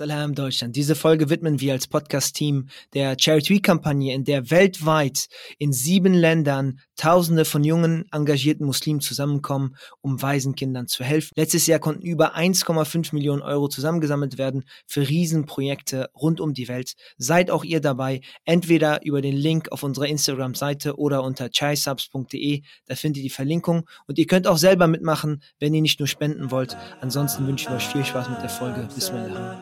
Salam Deutschland. Diese Folge widmen wir als Podcast-Team der Charity-Kampagne, in der weltweit in sieben Ländern Tausende von jungen, engagierten Muslimen zusammenkommen, um Waisenkindern zu helfen. Letztes Jahr konnten über 1,5 Millionen Euro zusammengesammelt werden für Riesenprojekte rund um die Welt. Seid auch ihr dabei, entweder über den Link auf unserer Instagram-Seite oder unter chaisubs.de. Da findet ihr die Verlinkung und ihr könnt auch selber mitmachen, wenn ihr nicht nur spenden wollt. Ansonsten wünschen wir euch viel Spaß mit der Folge. Bismillah.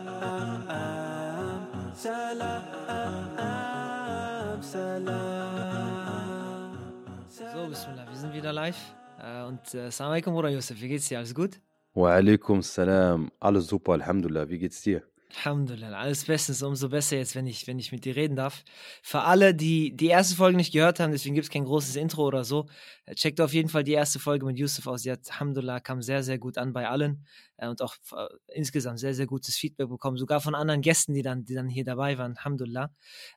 So, Bismillah, wir sind wieder live. Äh, und äh, Assalamu alaikum, Bruder Yusuf, wie geht's dir? Alles gut? Wa alaikum salam. Alles super, Alhamdulillah. Wie geht's dir? Alhamdulillah, alles bestens, umso besser jetzt, wenn ich, wenn ich mit dir reden darf. Für alle, die die erste Folge nicht gehört haben, deswegen gibt es kein großes Intro oder so, äh, checkt auf jeden Fall die erste Folge mit Yusuf aus. Die hat, Alhamdulillah, kam sehr, sehr gut an bei allen äh, und auch äh, insgesamt sehr, sehr gutes Feedback bekommen, sogar von anderen Gästen, die dann, die dann hier dabei waren, Alhamdulillah.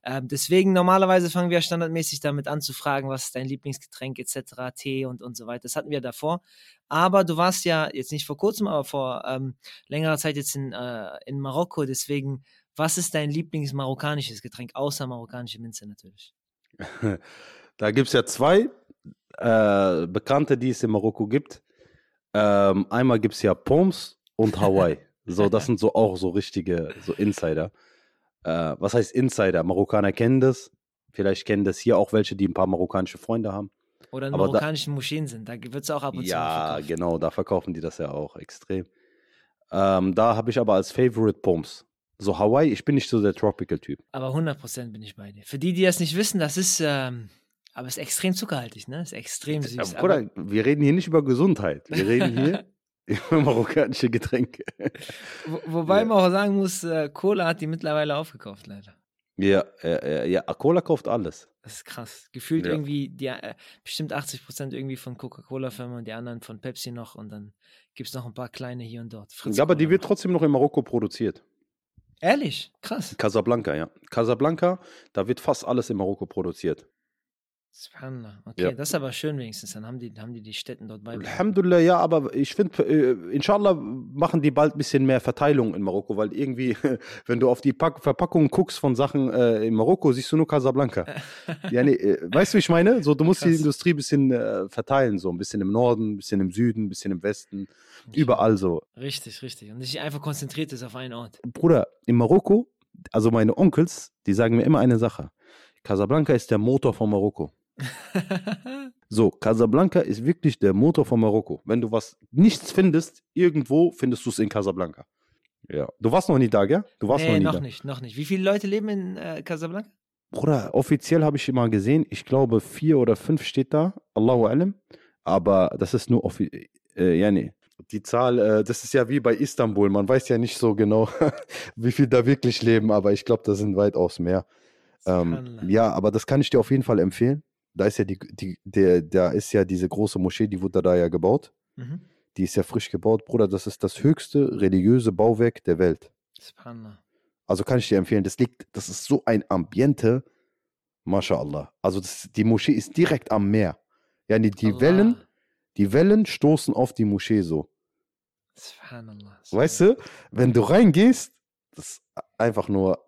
Ähm, deswegen, normalerweise fangen wir standardmäßig damit an zu fragen, was ist dein Lieblingsgetränk etc., Tee und, und so weiter. Das hatten wir davor. Aber du warst ja jetzt nicht vor kurzem, aber vor ähm, längerer Zeit jetzt in, äh, in Marokko. Deswegen, was ist dein Lieblingsmarokkanisches Getränk, außer marokkanische Minze natürlich? da gibt es ja zwei äh, Bekannte, die es in Marokko gibt. Ähm, einmal gibt es ja Poms und Hawaii. so, das sind so auch so richtige so Insider. Äh, was heißt Insider? Marokkaner kennen das. Vielleicht kennen das hier auch welche, die ein paar marokkanische Freunde haben. Oder in marokkanischen da, Moscheen sind. Da wird es auch ab und ja, zu Ja, genau, da verkaufen die das ja auch extrem. Ähm, da habe ich aber als Favorite Pumps. So Hawaii, ich bin nicht so der Tropical-Typ. Aber 100% bin ich bei dir. Für die, die das nicht wissen, das ist, ähm, aber ist extrem zuckerhaltig, ne? Ist extrem süß. Ja, Bruder, wir reden hier nicht über Gesundheit. Wir reden hier über marokkanische Getränke. Wo, wobei ja. man auch sagen muss, äh, Cola hat die mittlerweile aufgekauft, leider. Ja, ja, ja, Cola kauft alles. Das ist krass. Gefühlt ja. irgendwie die, äh, bestimmt 80 Prozent irgendwie von Coca-Cola-Firma und die anderen von Pepsi noch und dann gibt es noch ein paar kleine hier und dort. Fritz ja, aber die wird trotzdem noch in Marokko produziert. Ehrlich? Krass. Casablanca, ja. Casablanca, da wird fast alles in Marokko produziert. Subhanallah. Okay, ja. das ist aber schön wenigstens. Dann haben die, haben die die Städten dort bei. Alhamdulillah, ja, aber ich finde, äh, inshallah machen die bald ein bisschen mehr Verteilung in Marokko, weil irgendwie, wenn du auf die Pack Verpackung guckst von Sachen äh, in Marokko, siehst du nur Casablanca. ja, nee, äh, weißt du, wie ich meine? So, du musst Krass. die Industrie ein bisschen äh, verteilen, so ein bisschen im Norden, ein bisschen im Süden, ein bisschen im Westen, überall so. Richtig, richtig. Und nicht einfach konzentriert ist auf einen Ort. Bruder, in Marokko, also meine Onkels, die sagen mir immer eine Sache. Casablanca ist der Motor von Marokko. so, Casablanca ist wirklich der Motor von Marokko. Wenn du was nichts findest, irgendwo findest du es in Casablanca. Ja. Du warst noch nie da, gell? Du warst nee, noch nie noch da. nicht, noch nicht. Wie viele Leute leben in äh, Casablanca? Bruder, offiziell habe ich immer gesehen, ich glaube vier oder fünf steht da, Allahu alam. Aber das ist nur offiziell. Äh, ja, nee. Die Zahl, äh, das ist ja wie bei Istanbul. Man weiß ja nicht so genau, wie viel da wirklich leben, aber ich glaube, da sind weitaus mehr. Ähm, ja, aber das kann ich dir auf jeden Fall empfehlen da ist ja die, die, der, da ist ja diese große Moschee, die wurde da ja gebaut. Mhm. Die ist ja frisch gebaut, Bruder. Das ist das höchste religiöse Bauwerk der Welt. Spannend. Also kann ich dir empfehlen, das liegt, das ist so ein Ambiente, MashaAllah. Also das, die Moschee ist direkt am Meer. Ja, die, die Wellen, die Wellen stoßen auf die Moschee so. Subhanallah. Weißt du, wenn du reingehst, das ist einfach nur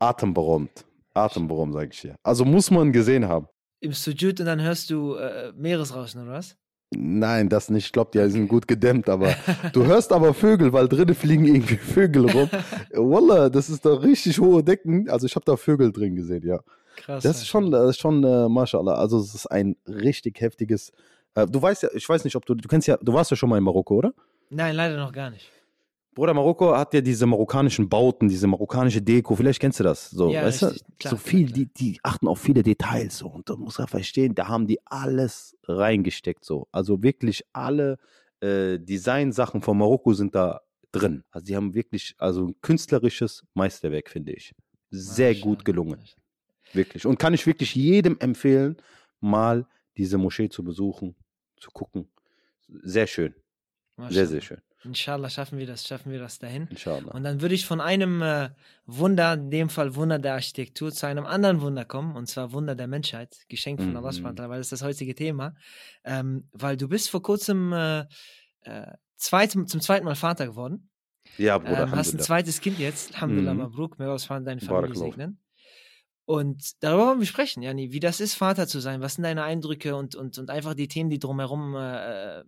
atemberaubend. Atemberaubend, sage ich dir. Also muss man gesehen haben im Sujud und dann hörst du äh, Meeresrauschen, oder was? Nein, das nicht. Ich glaube, die sind gut gedämmt, aber du hörst aber Vögel, weil drinnen fliegen irgendwie Vögel rum. Wallah, das ist da richtig hohe Decken. Also ich habe da Vögel drin gesehen, ja. Krass. Das ist schon, das ist schon, äh, mashallah. Also es ist ein richtig heftiges. Äh, du weißt ja, ich weiß nicht, ob du, du kennst ja, du warst ja schon mal in Marokko, oder? Nein, leider noch gar nicht. Bruder, Marokko hat ja diese marokkanischen Bauten, diese marokkanische Deko, vielleicht kennst du das. So, ja, weißt richtig, du? Klar, so viel, klar. Die, die achten auf viele Details so. Und du musst ja verstehen, da haben die alles reingesteckt so. Also wirklich alle äh, Designsachen von Marokko sind da drin. Also die haben wirklich, also ein künstlerisches Meisterwerk, finde ich. Sehr Mascha, gut gelungen. Wirklich. Und kann ich wirklich jedem empfehlen, mal diese Moschee zu besuchen, zu gucken. Sehr schön. Sehr, sehr schön. Inshallah schaffen wir das, schaffen wir das dahin. Inshallah. Und dann würde ich von einem äh, Wunder, in dem Fall Wunder der Architektur, zu einem anderen Wunder kommen, und zwar Wunder der Menschheit, Geschenk von mhm. Allah, weil das ist das heutige Thema. Ähm, weil du bist vor kurzem äh, äh, zweit, zum zweiten Mal Vater geworden. Ja, Bruder, ähm, hast ein zweites Kind jetzt, Alhamdulillah, Mhm. Mabruk, möge Allah deine Familie segnen. Und darüber wollen wir sprechen, Jani, wie das ist, Vater zu sein. Was sind deine Eindrücke und, und, und einfach die Themen, die drumherum äh,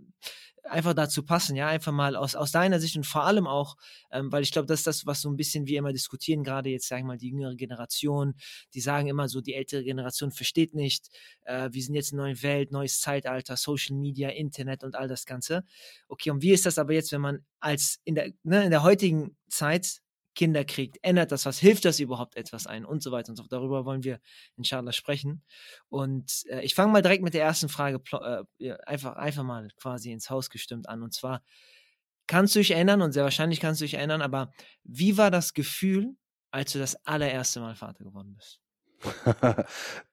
einfach dazu passen, ja, einfach mal aus, aus deiner Sicht und vor allem auch, ähm, weil ich glaube, das ist das, was so ein bisschen wir immer diskutieren, gerade jetzt, sagen wir mal, die jüngere Generation, die sagen immer so, die ältere Generation versteht nicht, äh, wir sind jetzt in einer neuen Welt, neues Zeitalter, Social Media, Internet und all das Ganze. Okay, und wie ist das aber jetzt, wenn man als in der, ne, in der heutigen Zeit Kinder kriegt, ändert das was, hilft das überhaupt etwas ein und so weiter und so fort. Darüber wollen wir inshallah sprechen. Und äh, ich fange mal direkt mit der ersten Frage äh, einfach, einfach mal quasi ins Haus gestimmt an. Und zwar, kannst du dich erinnern, und sehr wahrscheinlich kannst du dich erinnern, aber wie war das Gefühl, als du das allererste Mal Vater geworden bist?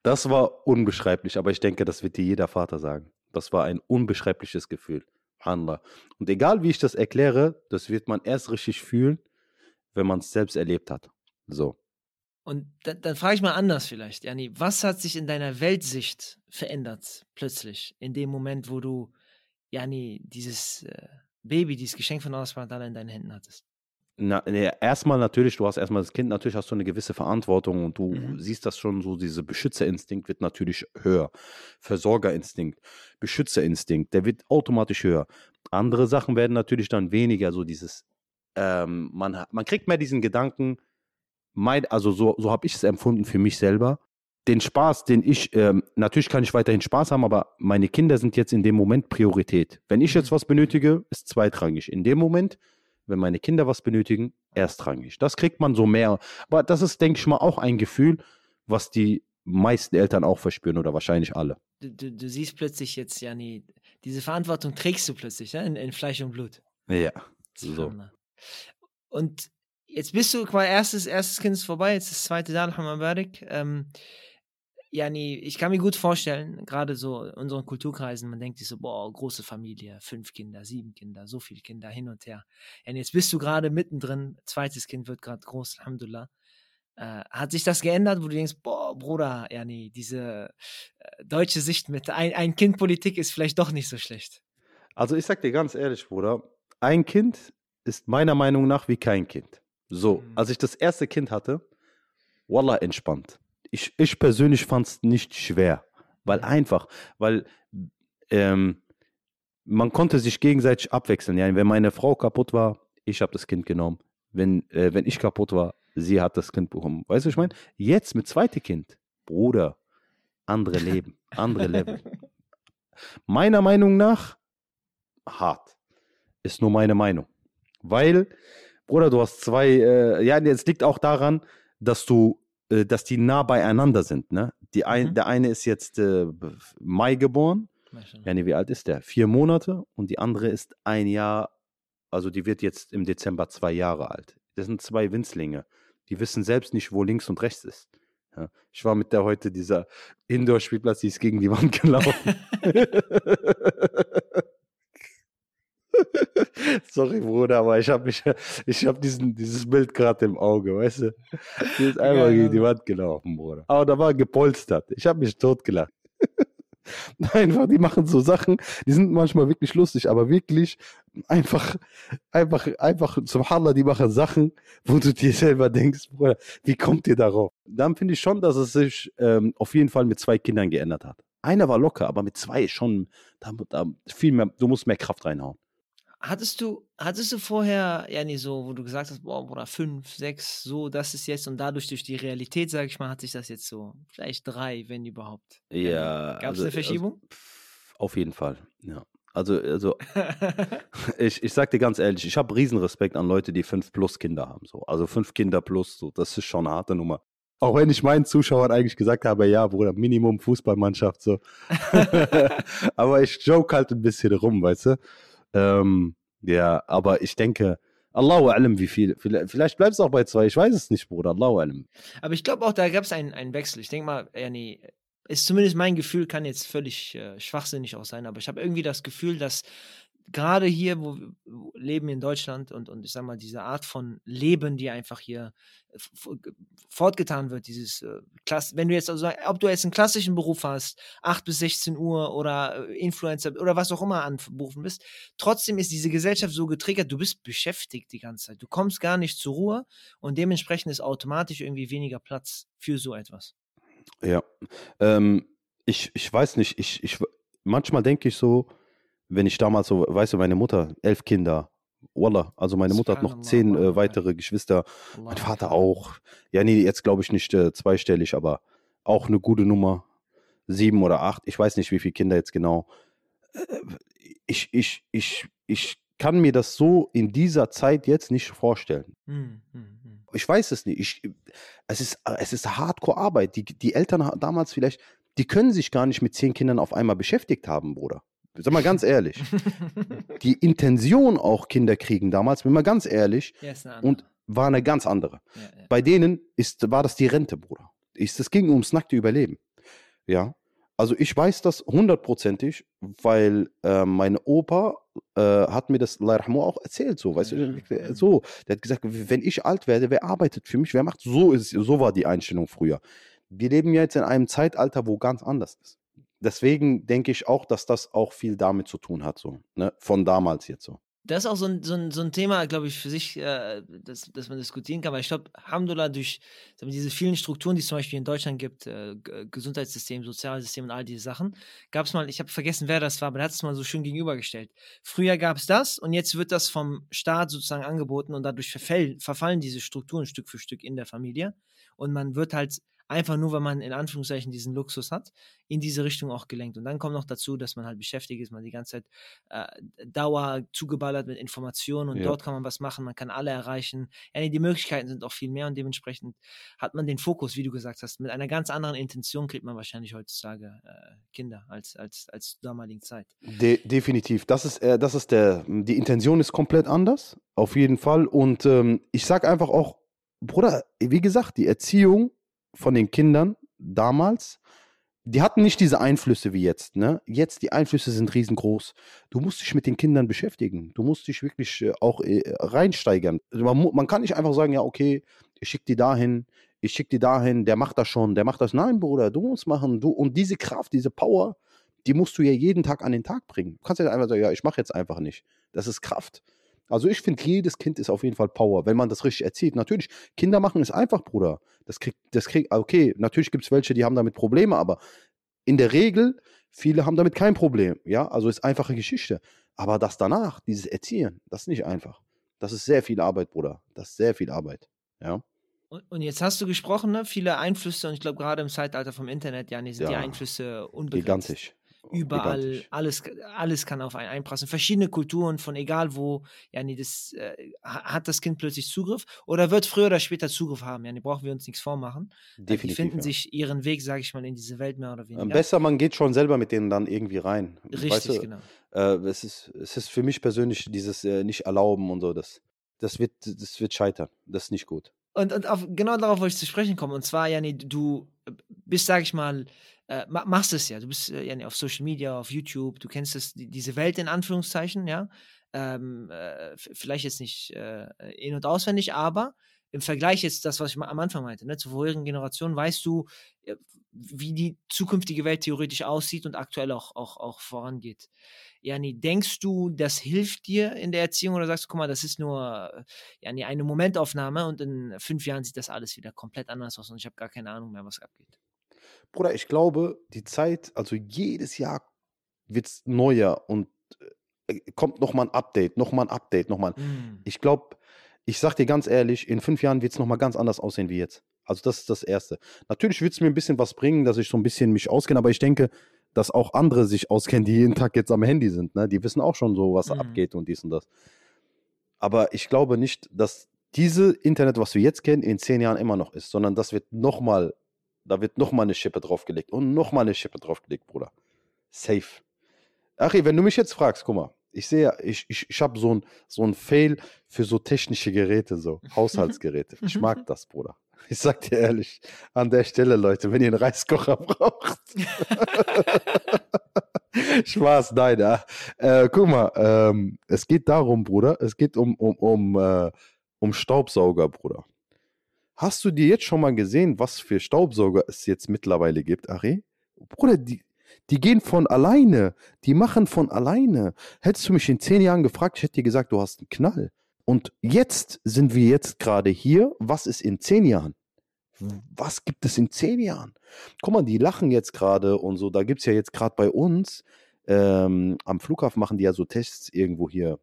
das war unbeschreiblich, aber ich denke, das wird dir jeder Vater sagen. Das war ein unbeschreibliches Gefühl. Hanla. Und egal wie ich das erkläre, das wird man erst richtig fühlen, wenn man es selbst erlebt hat. So. Und da, dann frage ich mal anders vielleicht, Jani, was hat sich in deiner Weltsicht verändert plötzlich in dem Moment, wo du, Jani, dieses äh, Baby, dieses Geschenk von Allah in deinen Händen hattest? Na, ne, erstmal natürlich, du hast erstmal das Kind, natürlich hast du eine gewisse Verantwortung und du Mhm. siehst das schon so, diese Beschützerinstinkt wird natürlich höher. Versorgerinstinkt, Beschützerinstinkt, der wird automatisch höher. Andere Sachen werden natürlich dann weniger, so dieses, ähm, man, man kriegt mehr diesen Gedanken, mein, also so, so habe ich es empfunden für mich selber. Den Spaß, den ich, ähm, natürlich kann ich weiterhin Spaß haben, aber meine Kinder sind jetzt in dem Moment Priorität. Wenn ich jetzt Mhm. was benötige, ist zweitrangig. In dem Moment, wenn meine Kinder was benötigen, erstrangig. Das kriegt man so mehr. Aber das ist, denke ich mal, auch ein Gefühl, was die meisten Eltern auch verspüren oder wahrscheinlich alle. Du, du, du siehst plötzlich jetzt, Jani, diese Verantwortung trägst du plötzlich ja, in, in Fleisch und Blut. Ja. So. Und jetzt bist du quasi erstes, erstes Kind ist vorbei, jetzt das zweite da, Alhamdulillah. Ähm, Jani, ich kann mir gut vorstellen, gerade so in unseren Kulturkreisen, man denkt sich so, boah, große Familie, fünf Kinder, sieben Kinder, so viele Kinder hin und her. Jani, jetzt bist du gerade mittendrin, zweites Kind wird gerade groß, Alhamdulillah. Äh, hat sich das geändert, wo du denkst, boah, Bruder, Jani, diese äh, deutsche Sicht mit ein, ein Kind Politik ist vielleicht doch nicht so schlecht. Also ich sag dir ganz ehrlich, Bruder, ein Kind ist meiner Meinung nach wie kein Kind. So, Mhm. als ich das erste Kind hatte, Wallah, entspannt. Ich, ich persönlich fand es nicht schwer, weil einfach, weil ähm, man konnte sich gegenseitig abwechseln. Ja, wenn meine Frau kaputt war, ich habe das Kind genommen. Wenn, äh, wenn ich kaputt war, sie hat das Kind bekommen. Weißt du, was ich meine? Jetzt mit zweitem Kind, Bruder, andere Leben, andere Level. Meiner Meinung nach hart. Ist nur meine Meinung. Weil, Bruder, du hast zwei, äh, ja, es liegt auch daran, dass du, äh, dass die nah beieinander sind, ne? Die ein, Mhm. Der eine ist jetzt äh, Mai geboren. Ja, nee, wie alt ist der? Vier Monate. Und die andere ist ein Jahr, also die wird jetzt im Dezember zwei Jahre alt. Das sind zwei Winzlinge. Die wissen selbst nicht, wo links und rechts ist. Ja. Ich war mit der heute dieser Indoor-Spielplatz, die ist gegen die Wand gelaufen. Sorry, Bruder, aber ich habe mich, ich habe diesen, dieses Bild gerade im Auge, weißt du? Die ist einfach Geil, gegen die. Wand gelaufen, Bruder. Aber da war gepolstert. Ich habe mich totgelacht. Einfach, die machen so Sachen, die sind manchmal wirklich lustig, aber wirklich einfach, einfach, einfach, subhanallah, die machen Sachen, wo du dir selber denkst, Bruder, wie kommt ihr darauf? Dann finde ich schon, dass es sich ähm, auf jeden Fall mit zwei Kindern geändert hat. Einer war locker, aber mit zwei schon, da, da viel mehr, du musst mehr Kraft reinhauen. Hattest du, hattest du vorher, ja nee, so, wo du gesagt hast, boah, Bruder, fünf, sechs, so, das ist jetzt und dadurch durch die Realität, sag ich mal, hat sich das jetzt so, vielleicht drei, wenn überhaupt. Ja. Gab es eine Verschiebung? Also, auf jeden Fall, ja. Also, also ich, ich sag dir ganz ehrlich, ich habe Riesenrespekt an Leute, die fünf plus Kinder haben. So. Also fünf Kinder plus, so, das ist schon eine harte Nummer. Auch wenn ich meinen Zuschauern eigentlich gesagt habe, ja, Bruder, Minimum Fußballmannschaft, so. aber ich joke halt ein bisschen rum, weißt du? Ähm, ja, aber ich denke, Allahu alam, wie viel. Vielleicht, bleibt es auch bei zwei, ich weiß es nicht, Bruder, Allahu alam. Aber ich glaube auch, da gab es einen, einen Wechsel. Ich denke mal, ja, nee, ist zumindest mein Gefühl, kann jetzt völlig äh, schwachsinnig auch sein, aber ich habe irgendwie das Gefühl, dass gerade hier, wo, wo Leben in Deutschland und, und ich sag mal, diese Art von Leben, die einfach hier äh, fortgetan wird, dieses äh, Klass wenn du jetzt also, ob du jetzt einen klassischen Beruf hast, 8 bis 16 Uhr oder äh, Influencer oder was auch immer an Berufen bist, trotzdem ist diese Gesellschaft so getriggert, du bist beschäftigt die ganze Zeit. Du kommst gar nicht zur Ruhe und dementsprechend ist automatisch irgendwie weniger Platz für so etwas. Ja. Ähm, ich, ich weiß nicht, ich, ich, manchmal denke ich so, wenn ich damals so, weißt du, meine Mutter, elf Kinder, Wallah, also meine Mutter hat noch zehn äh, weitere Geschwister, mein Vater auch. Ja, nee, jetzt glaube ich nicht äh, zweistellig, aber auch eine gute Nummer. Sieben oder acht, ich weiß nicht, wie viele Kinder jetzt genau. Äh, ich, ich, ich, ich kann mir das so in dieser Zeit jetzt nicht vorstellen. Hm, hm, hm. Ich weiß es nicht. Ich, es ist, es ist Hardcore-Arbeit. Die, die Eltern damals vielleicht, die können sich gar nicht mit zehn Kindern auf einmal beschäftigt haben, Bruder. Sag mal ganz ehrlich. die Intention auch Kinder kriegen damals, bin mal ganz ehrlich, ja, und war eine ganz andere. Ja, ja. Bei denen ist, war das die Rente, Bruder. Es ging ums nackte Überleben. Ja. Also ich weiß das hundertprozentig, weil äh, mein Opa äh, hat mir das auch erzählt, so, weißt du, so, der hat gesagt, wenn ich alt werde, wer arbeitet für mich, wer macht, so ist, so war die Einstellung früher. Wir leben ja jetzt in einem Zeitalter, wo ganz anders ist deswegen denke ich auch, dass das auch viel damit zu tun hat, so, ne? Von damals jetzt so. Das ist auch so ein, so ein, so ein Thema, glaube ich, für sich, äh, das, das man diskutieren kann. Weil ich glaube, Alhamdulillah, durch wir, diese vielen Strukturen, die es zum Beispiel in Deutschland gibt, äh, Gesundheitssystem, Sozialsystem und all diese Sachen, gab es mal, ich habe vergessen, wer das war, aber der hat es mal so schön gegenübergestellt. Früher gab es das und jetzt wird das vom Staat sozusagen angeboten und dadurch verfällen, verfallen diese Strukturen Stück für Stück in der Familie. Und man wird halt einfach nur, weil man in Anführungszeichen diesen Luxus hat, in diese Richtung auch gelenkt. Und dann kommt noch dazu, dass man halt beschäftigt ist, man die ganze Zeit äh, Dauer zugeballert mit Informationen und ja. dort kann man was machen, man kann alle erreichen. Ja, die Möglichkeiten sind auch viel mehr und dementsprechend hat man den Fokus, wie du gesagt hast, mit einer ganz anderen Intention kriegt man wahrscheinlich heutzutage äh, Kinder als, als, als damaligen Zeit. De definitiv. Das ist, äh, das ist der, die Intention ist komplett anders, auf jeden Fall. Und ähm, ich sage einfach auch, Bruder, wie gesagt, die Erziehung von den Kindern damals, die hatten nicht diese Einflüsse wie jetzt. Ne? Jetzt, die Einflüsse sind riesengroß. Du musst dich mit den Kindern beschäftigen. Du musst dich wirklich äh, auch äh, reinsteigern. Also man, man, kann nicht einfach sagen, ja, okay, ich schicke die dahin, ich schicke die dahin, der macht das schon, der macht das. Nein, Bruder, du musst machen. Du, und diese Kraft, diese Power, die musst du ja jeden Tag an den Tag bringen. Du kannst ja einfach sagen, ja, ich mache jetzt einfach nicht. Das ist Kraft. Also ich finde, jedes Kind ist auf jeden Fall Power, wenn man das richtig erzieht. Natürlich, Kinder machen ist einfach, Bruder. Das kriegt, das kriegt, okay, natürlich gibt es welche, die haben damit Probleme, aber in der Regel, viele haben damit kein Problem. Ja, also ist einfache Geschichte. Aber das danach, dieses Erziehen, das ist nicht einfach. Das ist sehr viel Arbeit, Bruder. Das ist sehr viel Arbeit. Ja. Und, jetzt hast du gesprochen, ne? viele Einflüsse, und ich glaube, gerade im Zeitalter vom Internet, ja, sind ja, die Einflüsse unbegrenzt. Gigantisch überall, alles, alles kann auf einen einprassen. Verschiedene Kulturen von egal wo, ja, nee, das, äh, hat das Kind plötzlich Zugriff oder wird früher oder später Zugriff haben. Ja, nee, brauchen wir uns nichts vormachen. Definitiv, äh, die finden ja. sich ihren Weg, sage ich mal, in diese Welt mehr oder weniger. Besser, man geht schon selber mit denen dann irgendwie rein. Richtig, weißt du, genau. Äh, es, ist, es ist für mich persönlich dieses äh, nicht erlauben und so, das, das, wird, das wird scheitern. Das ist nicht gut. Und, und auf, genau darauf wollte ich zu sprechen kommen. Und zwar, ja, nee, du bist, sage ich mal, äh, machst es ja. Du bist äh, auf Social Media, auf YouTube, du kennst es, die, diese Welt in Anführungszeichen, ja. Ähm, äh, vielleicht jetzt nicht äh, in- und auswendig, aber im Vergleich jetzt das, was ich am Anfang meinte, ne, zur vorherigen Generation, weißt du, wie die zukünftige Welt theoretisch aussieht und aktuell auch, auch, auch vorangeht. Jani, denkst du, das hilft dir in der Erziehung oder sagst du, guck mal, das ist nur Jani, eine Momentaufnahme und in fünf Jahren sieht das alles wieder komplett anders aus und ich habe gar keine Ahnung mehr, was abgeht? Bruder, ich glaube, die Zeit, also jedes Jahr wird es neuer und äh, kommt nochmal ein Update, nochmal ein Update, nochmal. Mm. Ich glaube, ich sag dir ganz ehrlich, in fünf Jahren wird es nochmal ganz anders aussehen wie jetzt. Also das ist das Erste. Natürlich wird es mir ein bisschen was bringen, dass ich so ein bisschen mich auskenne, aber ich denke, dass auch andere sich auskennen, die jeden Tag jetzt am Handy sind. Ne? Die wissen auch schon so, was mm. abgeht und dies und das. Aber ich glaube nicht, dass diese Internet, was wir jetzt kennen, in zehn Jahren immer noch ist, sondern das wird nochmal da wird nochmal eine Schippe draufgelegt und nochmal eine Schippe draufgelegt, Bruder. Safe. Achi, wenn du mich jetzt fragst, guck mal, ich sehe, ich, ich, ich habe so ein, so ein Fail für so technische Geräte, so Haushaltsgeräte. Ich mag das, Bruder. Ich sag dir ehrlich, an der Stelle, Leute, wenn ihr einen Reiskocher braucht, Spaß, nein. Äh, äh, guck mal, ähm, es geht darum, Bruder, es geht um, um, um, äh, um Staubsauger, Bruder. Hast du dir jetzt schon mal gesehen, was für Staubsauger es jetzt mittlerweile gibt, Ari? Bruder, die, die gehen von alleine. Die machen von alleine. Hättest du mich in zehn Jahren gefragt, ich hätte dir gesagt, du hast einen Knall. Und jetzt sind wir jetzt gerade hier. Was ist in zehn Jahren? Was gibt es in zehn Jahren? Guck mal, die lachen jetzt gerade und so. Da gibt es ja jetzt gerade bei uns ähm, am Flughafen machen die ja so Tests irgendwo hier.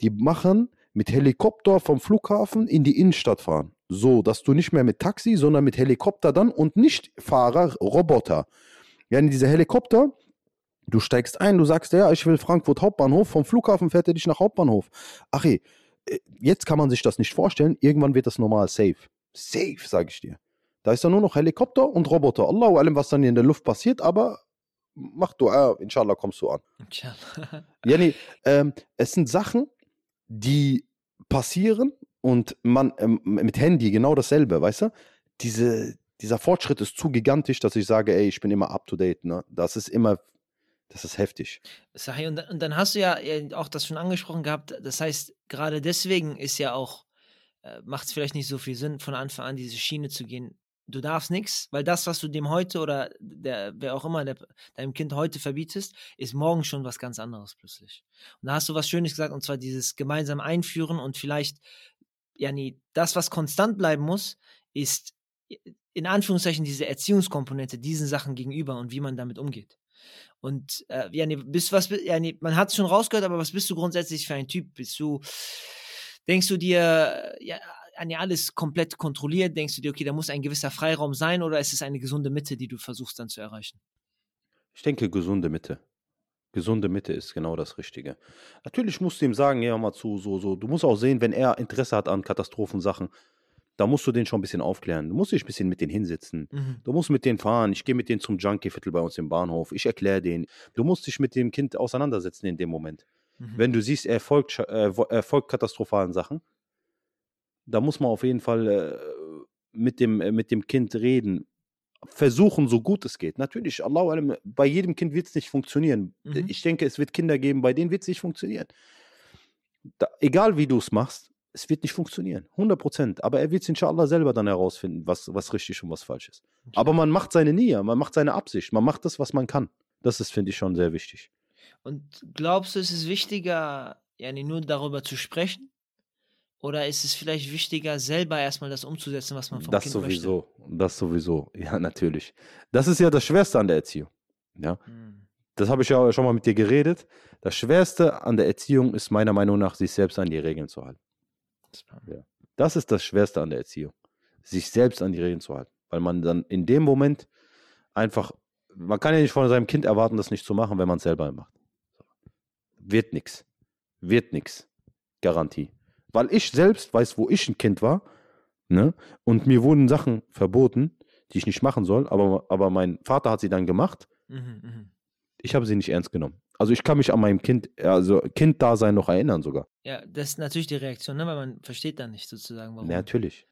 Die machen mit Helikopter vom Flughafen in die Innenstadt fahren. So, dass du nicht mehr mit Taxi, sondern mit Helikopter dann und nicht Fahrer, Roboter. Ja, in diese Helikopter, du steigst ein, du sagst, ja, ich will Frankfurt Hauptbahnhof, vom Flughafen fährt er dich nach Hauptbahnhof. Ach ey, äh, jetzt kann man sich das nicht vorstellen, irgendwann wird das normal safe. Safe, sage ich dir. Da ist dann nur noch Helikopter und Roboter. Allahu allem, was dann in der Luft passiert, aber mach du, äh, inshallah kommst du an. Inshallah. ja, nee, ähm, es sind Sachen, die passieren und man ähm, mit Handy genau dasselbe, weißt du? Diese, dieser Fortschritt ist zu gigantisch, dass ich sage, ey, ich bin immer up to date. Ne? Das ist immer, das ist heftig. Und dann hast du ja auch das schon angesprochen gehabt. Das heißt, gerade deswegen ist ja auch, äh, macht es vielleicht nicht so viel Sinn, von Anfang an diese Schiene zu gehen. Du darfst nichts, weil das, was du dem heute oder der, wer auch immer der, deinem Kind heute verbietest, ist morgen schon was ganz anderes plötzlich. Und da hast du was Schönes gesagt, und zwar dieses gemeinsam Einführen und vielleicht, ja, nee, das, was konstant bleiben muss, ist in Anführungszeichen diese Erziehungskomponente diesen Sachen gegenüber und wie man damit umgeht. Und äh, ja, nee, bist was, ja, nee, man hat es schon rausgehört, aber was bist du grundsätzlich für ein Typ? Bist du, denkst du dir, ja, ja, alles komplett kontrolliert? Denkst du dir, okay, da muss ein gewisser Freiraum sein oder ist es eine gesunde Mitte, die du versuchst dann zu erreichen? Ich denke, gesunde Mitte. Gesunde Mitte ist genau das Richtige. Natürlich musst du ihm sagen, ja, mal zu, so, so. Du musst auch sehen, wenn er Interesse hat an Katastrophensachen, da musst du den schon ein bisschen aufklären. Du musst dich ein bisschen mit denen hinsetzen. Mhm. Du musst mit denen fahren. Ich gehe mit denen zum Junkie-Viertel bei uns im Bahnhof. Ich erkläre denen. Du musst dich mit dem Kind auseinandersetzen in dem Moment. Mhm. Wenn du siehst, er folgt, äh, er folgt katastrophalen Sachen, da muss man auf jeden Fall äh, mit, dem, äh, mit dem Kind reden. Versuchen, so gut es geht. Natürlich, Allah, bei jedem Kind wird es nicht funktionieren. Mhm. Ich denke, es wird Kinder geben, bei denen wird es nicht funktionieren. Da, egal wie du es machst, es wird nicht funktionieren. 100 Prozent. Aber er wird es inshallah selber dann herausfinden, was, was richtig und was falsch ist. Okay. Aber man macht seine Nähe, man macht seine Absicht, man macht das, was man kann. Das ist, finde ich, schon sehr wichtig. Und glaubst du, es ist wichtiger, ja, nur darüber zu sprechen? Oder ist es vielleicht wichtiger, selber erstmal das umzusetzen, was man vom das Kind sowieso, möchte? Das sowieso, ja, natürlich. Das ist ja das Schwerste an der Erziehung. Ja. Hm. Das habe ich ja schon mal mit dir geredet. Das Schwerste an der Erziehung ist meiner Meinung nach, sich selbst an die Regeln zu halten. Ja. Das ist das Schwerste an der Erziehung. Sich selbst an die Regeln zu halten. Weil man dann in dem Moment einfach, man kann ja nicht von seinem Kind erwarten, das nicht zu machen, wenn man es selber macht. Wird nichts. Wird nichts. Garantie. Weil ich selbst weiß, wo ich ein Kind war, ne? Und mir wurden Sachen verboten, die ich nicht machen soll, aber, aber mein Vater hat sie dann gemacht. Mhm, mh. Ich habe sie nicht ernst genommen. Also ich kann mich an meinem Kind, also Kinddasein noch erinnern sogar. Ja, das ist natürlich die Reaktion, ne? weil man versteht dann nicht sozusagen, warum. Ja, natürlich.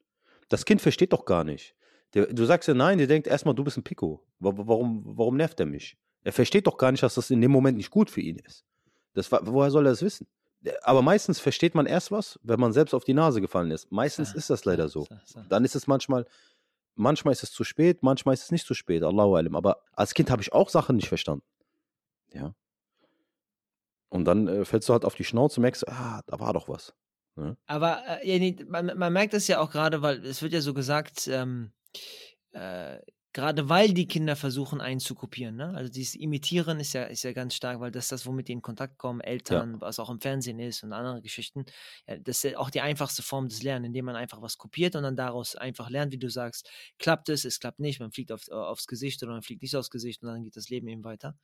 Das Kind versteht doch gar nicht. Der, du sagst ja nein, der denkt erstmal, du bist ein Pico. Warum, warum nervt er mich? Er versteht doch gar nicht, dass das in dem Moment nicht gut für ihn ist. Das, woher soll er das wissen? Aber meistens versteht man erst was, wenn man selbst auf die Nase gefallen ist. Meistens ja, ist das leider so. Dann ist es manchmal, manchmal ist es zu spät, manchmal ist es nicht zu spät. Allahu alim. Aber als Kind habe ich auch Sachen nicht verstanden. Ja. Und dann äh, fällst du halt auf die Schnauze und merkst, ah, da war doch was. Ja? Ne? Aber äh, man, man, merkt das ja auch gerade, weil es wird ja so gesagt, ähm, äh, gerade weil die Kinder versuchen einzukopieren, ne? Also dieses Imitieren ist ja, ist ja ganz stark, weil das ist das, womit die in Kontakt kommen, Eltern, ja. was auch im Fernsehen ist und andere Geschichten. Ja, das ist ja auch die einfachste Form des Lernens, indem man einfach was kopiert und dann daraus einfach lernt, wie du sagst, klappt es, es klappt nicht, man fliegt auf, aufs Gesicht oder man fliegt nicht aufs Gesicht und dann geht das Leben eben weiter.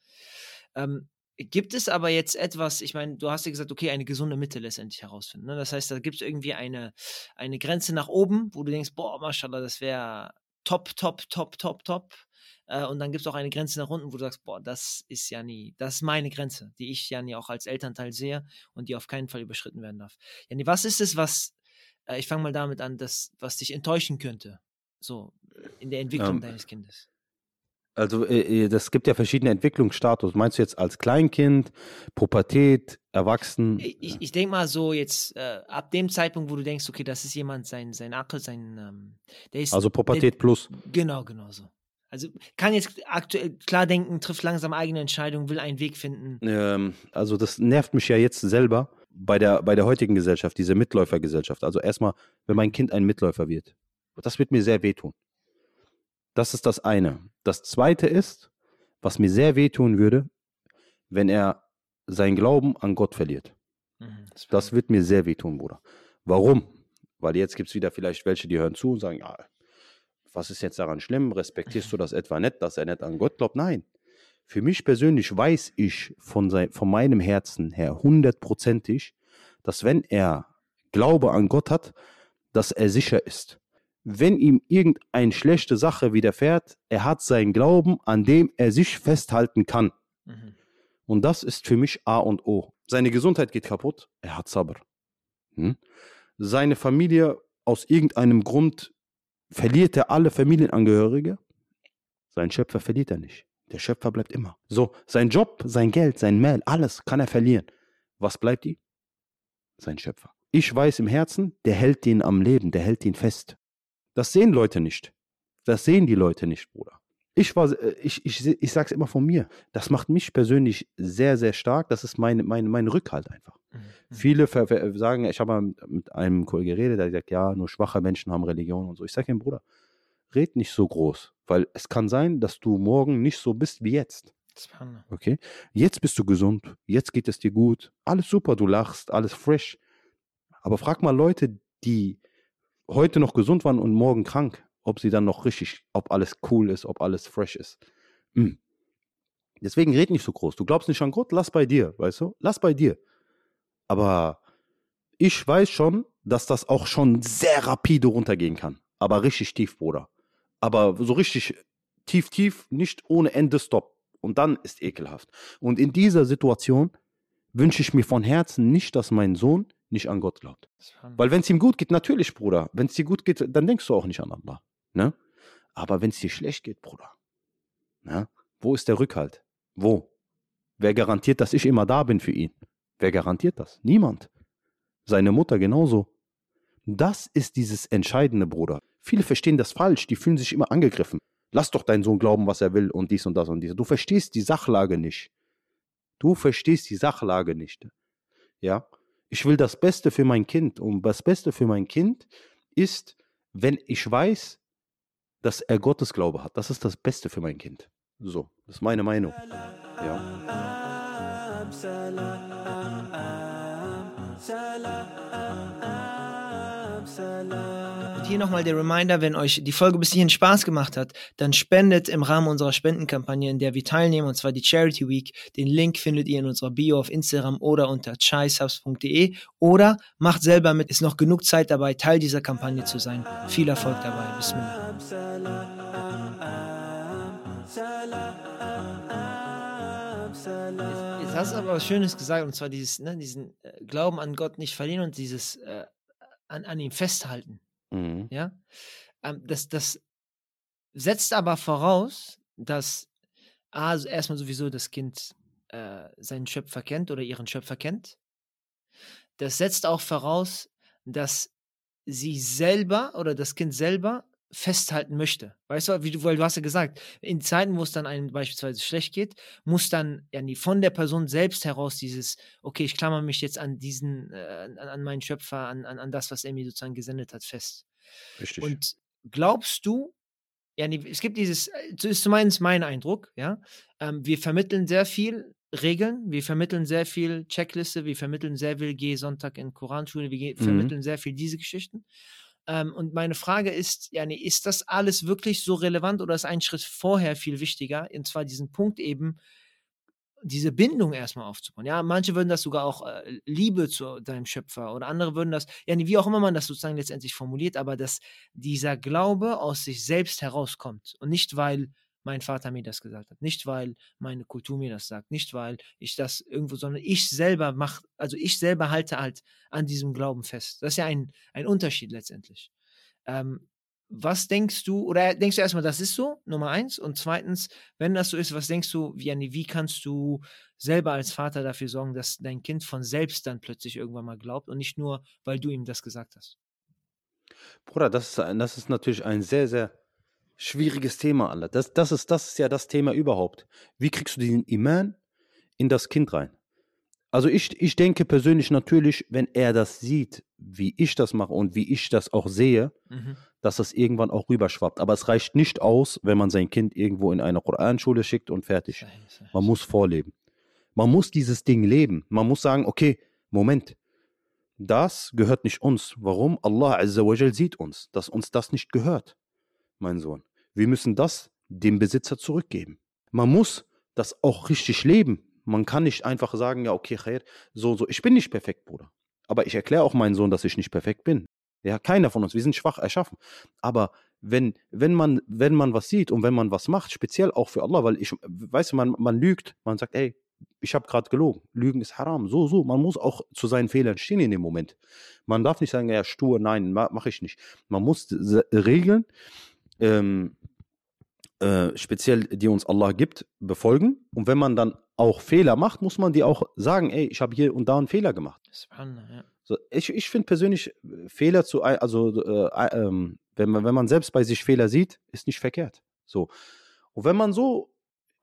Ähm, Gibt es aber jetzt etwas, ich meine, du hast ja gesagt, okay, eine gesunde Mitte letztendlich herausfinden. Ne? Das heißt, da gibt es irgendwie eine, eine Grenze nach oben, wo du denkst, boah, Maschallah, das wäre top, top, top, top, top. Äh, und dann gibt es auch eine Grenze nach unten, wo du sagst, boah, das ist ja nie, das ist meine Grenze, die ich ja nie auch als Elternteil sehe und die auf keinen Fall überschritten werden darf. Jani, was ist es, was, äh, ich fange mal damit an, das, was dich enttäuschen könnte, so in der Entwicklung ähm, deines Kindes? Also äh, das gibt ja verschiedene Entwicklungsstatus. Meinst du jetzt als Kleinkind, Pubertät, Erwachsen? Ich, ich denke mal so jetzt äh, ab dem Zeitpunkt, wo du denkst, okay, das ist jemand, sein, sein Akkel, sein, ähm, der ist. Also Pubertät der, plus. Genau, genau so. Also kann jetzt aktuell klar denken, trifft langsam eigene Entscheidungen, will einen Weg finden. Ähm, also das nervt mich ja jetzt selber bei der, bei der heutigen Gesellschaft, diese Mitläufergesellschaft. Also erstmal, wenn mein Kind ein Mitläufer wird, das wird mir sehr wehtun. Das ist das eine. Das zweite ist, was mir sehr wehtun würde, wenn er seinen Glauben an Gott verliert. Mhm, das, das wird mir sehr wehtun, Bruder. Warum? Weil jetzt gibt es wieder vielleicht welche, die hören zu und sagen, ja, was ist jetzt daran schlimm? Respektierst du das etwa nicht, dass er nicht an Gott glaubt? Nein. Für mich persönlich weiß ich von, sein, von meinem Herzen her hundertprozentig, dass wenn er Glaube an Gott hat, dass er sicher ist. Wenn ihm irgendeine schlechte Sache widerfährt, er hat seinen Glauben, an dem er sich festhalten kann. Mhm. Und das ist für mich A und O. Seine Gesundheit geht kaputt, er hat Sabr. Hm? Seine Familie aus irgendeinem Grund verliert er alle Familienangehörige. Sein Schöpfer verliert er nicht. Der Schöpfer bleibt immer. So, sein Job, sein Geld, sein Mail, alles kann er verlieren. Was bleibt ihm? Sein Schöpfer. Ich weiß im Herzen, der hält ihn am Leben, der hält ihn fest. Das sehen Leute nicht. Das sehen die Leute nicht, Bruder. Ich war, äh, ich, ich, ich sag's immer von mir. Das macht mich persönlich sehr, sehr stark. Das ist mein, mein, mein Rückhalt einfach. Mhm. mhm. Viele sagen, ich habe mal mit einem Kollegen geredet, der sagt, ja, nur schwache Menschen haben Religion und so. Ich sage ihm, Bruder, red nicht so groß, weil es kann sein, dass du morgen nicht so bist wie jetzt. Okay? Jetzt bist du gesund, jetzt geht es dir gut, alles super, du lachst, alles fresh. Aber frag mal Leute, die heute noch gesund waren und morgen krank, ob sie dann noch richtig, ob alles cool ist, ob alles fresh ist. Mhm. Deswegen red nicht so groß. Du glaubst nicht an Gott, lass bei dir, weißt du? Lass bei dir. Aber ich weiß schon, dass das auch schon sehr rapide runtergehen kann. Aber richtig tief, Bruder aber so richtig tief, tief, nicht ohne Ende Stopp. Und dann ist ekelhaft. Und in dieser Situation wünsche ich mir von Herzen nicht, dass mein Sohn nicht an Gott glaubt. Weil wenn es ihm gut geht, natürlich, Bruder, wenn es dir gut geht, dann denkst du auch nicht an Allah. Ne? Aber wenn es dir schlecht geht, Bruder, ne? wo ist der Rückhalt? Wo? Wer garantiert, dass ich immer da bin für ihn? Wer garantiert das? Niemand. Seine Mutter genauso. Das ist dieses Entscheidende, Bruder. Viele verstehen das falsch, die fühlen sich immer angegriffen. Lass doch deinen Sohn glauben, was er will und dies und das und dies. Du verstehst die Sachlage nicht. Du verstehst die Sachlage nicht. Ja? Ich will das Beste für mein Kind und das Beste für mein Kind ist, wenn ich weiß, dass er Gottes Glaube hat. Das ist das Beste für mein Kind. So, das ist meine Meinung. Ja. Hier nochmal der Reminder, wenn euch die Folge bis hierhin Spaß gemacht hat, dann spendet im Rahmen unserer Spendenkampagne, in der wir teilnehmen, und zwar die Charity Week. Den Link findet ihr in unserer Bio auf Instagram oder unter chaisubs.de oder macht selber mit. Ist noch genug Zeit dabei, Teil dieser Kampagne zu sein. Viel Erfolg dabei. Bismillah. Jetzt hast du aber was Schönes gesagt, und zwar dieses, ne, diesen äh, Glauben an Gott nicht verlieren und dieses äh, an, an ihm festhalten. Mhm. Ja. Ähm, das, das setzt aber voraus, dass also erstmal sowieso das Kind äh, seinen Schöpfer kennt oder ihren Schöpfer kennt. Das setzt auch voraus, dass sie selber oder das Kind selber festhalten möchte. Weißt du, wie du, weil du hast ja gesagt, in Zeiten, wo es dann einem beispielsweise schlecht geht, muss dann ja nie von der Person selbst heraus dieses, okay, ich klammer mich jetzt an diesen, äh, an, an, meinen Schöpfer, an, an, an das, was er mir sozusagen gesendet hat, fest. Richtig. Und glaubst du, ja, es gibt dieses, das äh, ist zumindest mein Eindruck, ja, ähm, wir vermitteln sehr viel Regeln, wir vermitteln sehr viel Checkliste, wir vermitteln sehr viel Geh Sonntag in Koranschule, wir mhm. vermitteln sehr viel diese Geschichten. Ähm, und meine Frage ist, ja, ist das alles wirklich so relevant oder ist ein Schritt vorher viel wichtiger? Und zwar diesen Punkt eben, diese Bindung erstmal aufzubauen. Ja, manche würden das sogar auch äh, Liebe zu deinem Schöpfer oder andere würden das, ja, wie auch immer man das sozusagen letztendlich formuliert, aber dass dieser Glaube aus sich selbst herauskommt und nicht, weil mein Vater mir das gesagt hat, nicht weil meine Kultur mir das sagt, nicht weil ich das irgendwo, sondern ich selber mache, also ich selber halte halt an diesem Glauben fest. Das ist ja ein, ein Unterschied letztendlich. Ähm, was denkst du, oder denkst du erstmal, das ist so, Nummer eins, und zweitens, wenn das so ist, was denkst du, wie, wie kannst du selber als Vater dafür sorgen, dass dein Kind von selbst dann plötzlich irgendwann mal glaubt und nicht nur, weil du ihm das gesagt hast? Bruder, das ist, das ist natürlich ein sehr, sehr schwieriges Thema, Allah. Das, das, ist, das ist ja das Thema überhaupt. Wie kriegst du den Iman in das Kind rein? Also ich, ich denke persönlich natürlich, wenn er das sieht, wie ich das mache und wie ich das auch sehe, mhm. dass das irgendwann auch rüberschwappt. Aber es reicht nicht aus, wenn man sein Kind irgendwo in eine Koranschule schickt und fertig. Man muss vorleben. Man muss dieses Ding leben. Man muss sagen, okay, Moment, das gehört nicht uns. Warum? Allah Azza wa sieht uns, dass uns das nicht gehört, mein Sohn. Wir müssen das dem Besitzer zurückgeben. Man muss das auch richtig leben. Man kann nicht einfach sagen, ja, okay, Khair, so, so. Ich bin nicht perfekt, Bruder. Aber ich erkläre auch meinen Sohn, dass ich nicht perfekt bin. Ja, keiner von uns. Wir sind schwach erschaffen. Aber wenn, wenn, man, wenn man was sieht und wenn man was macht, speziell auch für Allah, weil ich, weißt du, man, man lügt, man sagt, ey, ich habe gerade gelogen. Lügen ist haram. So, so. Man muss auch zu seinen Fehlern stehen in dem Moment. Man darf nicht sagen, ja, stur, nein, ma, mache ich nicht. Man muss Regeln, ähm, äh, speziell die uns Allah gibt, befolgen. Und wenn man dann auch Fehler macht, muss man die auch sagen, ey, ich habe hier und da einen Fehler gemacht. Ja. So, ich ich finde persönlich, Fehler zu, also äh, äh, wenn, man, wenn man selbst bei sich Fehler sieht, ist nicht verkehrt. So. Und wenn man so,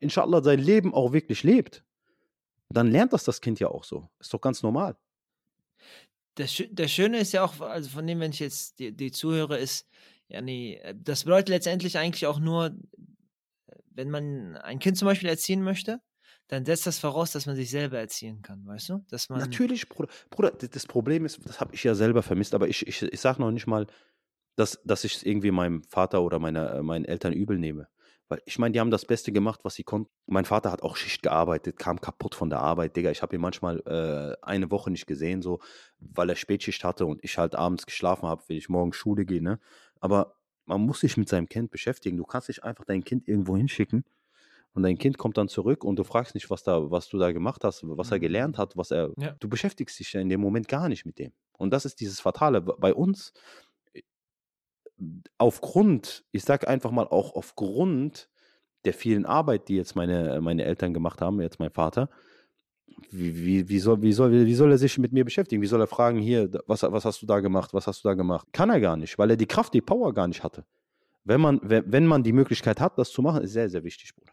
inshallah, sein Leben auch wirklich lebt, dann lernt das das Kind ja auch so. Ist doch ganz normal. Das, das Schöne ist ja auch, also von dem, wenn ich jetzt die, die zuhöre, ist, ja, nee, äh, das bedeutet letztendlich eigentlich auch nur, wenn man ein Kind zum Beispiel erziehen möchte, dann setzt das voraus, dass man sich selber erziehen kann, weißt du? Dass man Natürlich, Bruder. Bruder, das Problem ist, das habe ich ja selber vermisst, aber ich, ich, ich sage noch nicht mal, dass, dass ich es irgendwie meinem Vater oder meiner, meinen Eltern übel nehme. Weil ich meine, die haben das Beste gemacht, was sie konnten. Mein Vater hat auch Schicht gearbeitet, kam kaputt von der Arbeit. Digga, ich habe ihn manchmal äh, eine Woche nicht gesehen, so, weil er Spätschicht hatte und ich halt abends geschlafen habe, wenn ich morgen Schule gehe, ne? Aber man muss sich mit seinem Kind beschäftigen. Du kannst nicht einfach dein Kind irgendwo hinschicken und dein Kind kommt dann zurück und du fragst nicht, was, da, was du da gemacht hast, was er mhm. gelernt hat, was er. Ja. Du beschäftigst dich ja in dem Moment gar nicht mit dem. Und das ist dieses Fatale. Bei uns, aufgrund, ich sage einfach mal auch aufgrund der vielen Arbeit, die jetzt meine, meine Eltern gemacht haben, jetzt mein Vater, wie, wie, soll, wie, soll, wie soll er sich mit mir beschäftigen? Wie soll er fragen, hier, was, was hast du da gemacht, was hast du da gemacht? Kann er gar nicht, weil er die Kraft, die Power gar nicht hatte. Wenn man, wenn man die Möglichkeit hat, das zu machen, ist sehr, sehr wichtig, Bruder.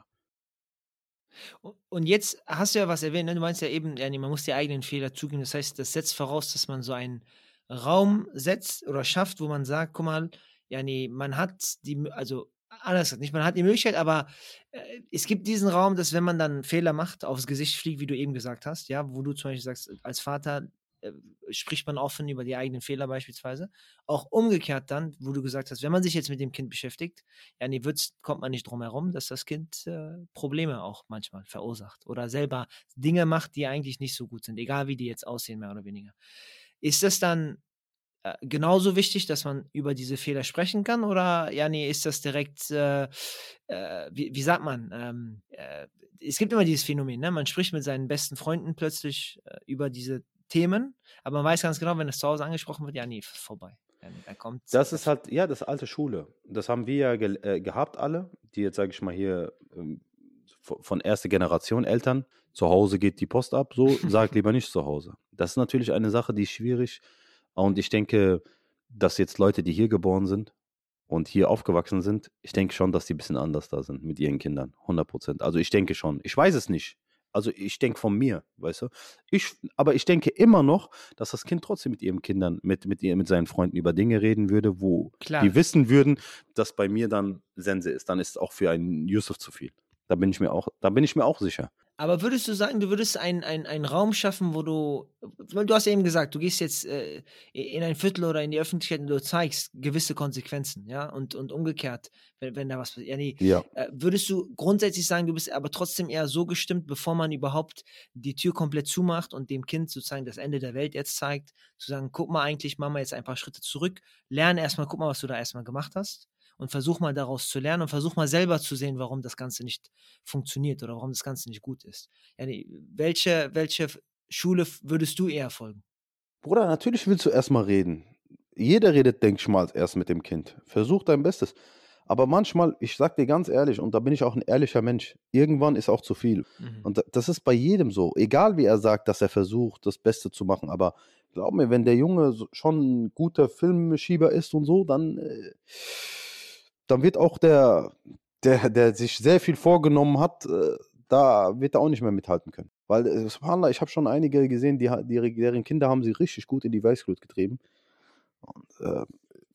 Und jetzt hast du ja was erwähnt, ne? du meinst ja eben, man muss die eigenen Fehler zugeben. Das heißt, das setzt voraus, dass man so einen Raum setzt oder schafft, wo man sagt, guck mal, ja, nee, man hat die, also anders nicht, man hat die Möglichkeit, aber äh, es gibt diesen Raum, dass wenn man dann Fehler macht, aufs Gesicht fliegt, wie du eben gesagt hast, ja, wo du zum Beispiel sagst, als Vater äh, spricht man offen über die eigenen Fehler beispielsweise. Auch umgekehrt dann, wo du gesagt hast, wenn man sich jetzt mit dem Kind beschäftigt, ja, nee, wird's, kommt man nicht drum herum, dass das Kind äh, Probleme auch manchmal verursacht oder selber Dinge macht, die eigentlich nicht so gut sind, egal wie die jetzt aussehen, mehr oder weniger. Ist das dann äh, genauso wichtig, dass man über diese Fehler sprechen kann? Oder ja, nee, ist das direkt, äh, äh, wie, wie, sagt man, ähm, äh, es gibt immer dieses Phänomen, ne? man spricht mit seinen besten Freunden plötzlich äh, über diese Themen, aber man weiß ganz genau, wenn es zu Hause angesprochen wird, ja, nee, vorbei. Er kommt das ist halt, ja, das ist alte Schule. Das haben wir ja ge gehabt, alle, die jetzt, sage ich mal, hier ähm, von erster Generation Eltern. Zu Hause geht die Post ab, so, sagt lieber nicht zu Hause. Das ist natürlich eine Sache, die schwierig ist und ich denke, dass jetzt Leute, die hier geboren sind und hier aufgewachsen sind, ich denke schon, dass die ein bisschen anders da sind mit ihren Kindern. 100 Prozent. Also ich denke schon. Ich weiß es nicht. Also ich denke von mir, weißt du. Ich, aber ich denke immer noch, dass das Kind trotzdem mit ihren Kindern, mit, mit, ihr, mit seinen Freunden über Dinge reden würde, wo Klar. die wissen würden, dass bei mir dann Sense ist. Dann ist es auch für einen Yusuf zu viel. Da bin ich mir auch, da bin ich mir auch sicher. Aber würdest du sagen, du würdest einen ein Raum schaffen, wo du, du hast ja eben gesagt, du gehst jetzt äh, in ein Viertel oder in die Öffentlichkeit und du zeigst gewisse Konsequenzen, ja, und, und umgekehrt, wenn, wenn da was passiert. Ja, nee, ja. Äh, würdest du grundsätzlich sagen, du bist aber trotzdem eher so gestimmt, bevor man überhaupt die Tür komplett zumacht und dem Kind sozusagen das Ende der Welt jetzt zeigt, zu sagen, guck mal eigentlich, mach mal jetzt ein paar Schritte zurück, lerne erstmal, guck mal, was du da erstmal gemacht hast und versuch mal daraus zu lernen und versuch mal selber zu sehen, warum das Ganze nicht funktioniert oder warum das Ganze nicht gut ist. Yani, welche, welche Schule würdest du eher folgen? Bruder, natürlich willst du erstmal reden. Jeder redet, denke ich mal, erst mit dem Kind. Versuch dein Bestes. Aber manchmal, ich sag dir ganz ehrlich, und da bin ich auch ein ehrlicher Mensch, irgendwann ist auch zu viel. Mhm. Und da- das ist bei jedem so. Egal wie er sagt, dass er versucht, das Beste zu machen. Aber glaub mir, wenn der Junge schon ein guter Filmschieber ist und so, dann, äh, dann wird auch der, der, der sich sehr viel vorgenommen hat, äh, da wird er auch nicht mehr mithalten können. Weil, äh, subhanallah, ich habe schon einige gesehen, die, die, deren Kinder haben sie richtig gut in die Weißglut getrieben. Und, äh,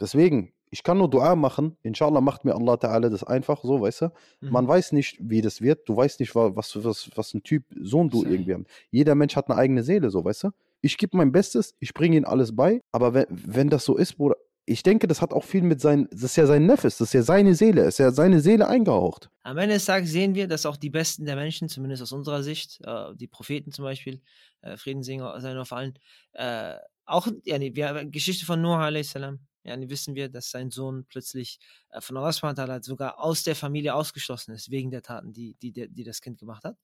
deswegen, ich kann nur Dua machen. Inshallah macht mir Allah Ta'ala das einfach so, weißt du? Mhm. Man weiß nicht, wie das wird. Du weißt nicht, wa- was, was, was ein Typ, Sohn du irgendwie hast. Jeder Mensch hat eine eigene Seele, so, weißt du? Ich gebe mein Bestes, ich bringe ihm alles bei, aber wenn, wenn das so ist, Bruder, ich denke, das hat auch viel mit sein, das ist ja sein Nefes, das ist ja seine Seele, ist ja seine Seele eingehaucht. Am Ende des Tages sehen wir, dass auch die Besten der Menschen, zumindest aus unserer Sicht, äh, die Propheten zum Beispiel, äh, Frieden sei sei auf allen, äh, auch, ja, nee, wir, Geschichte von Noah a.s., ja, nee, wissen wir, dass sein Sohn plötzlich äh, von Allah ta'ala sogar aus der Familie ausgeschlossen ist, wegen der Taten, die, die, die das Kind gemacht hat.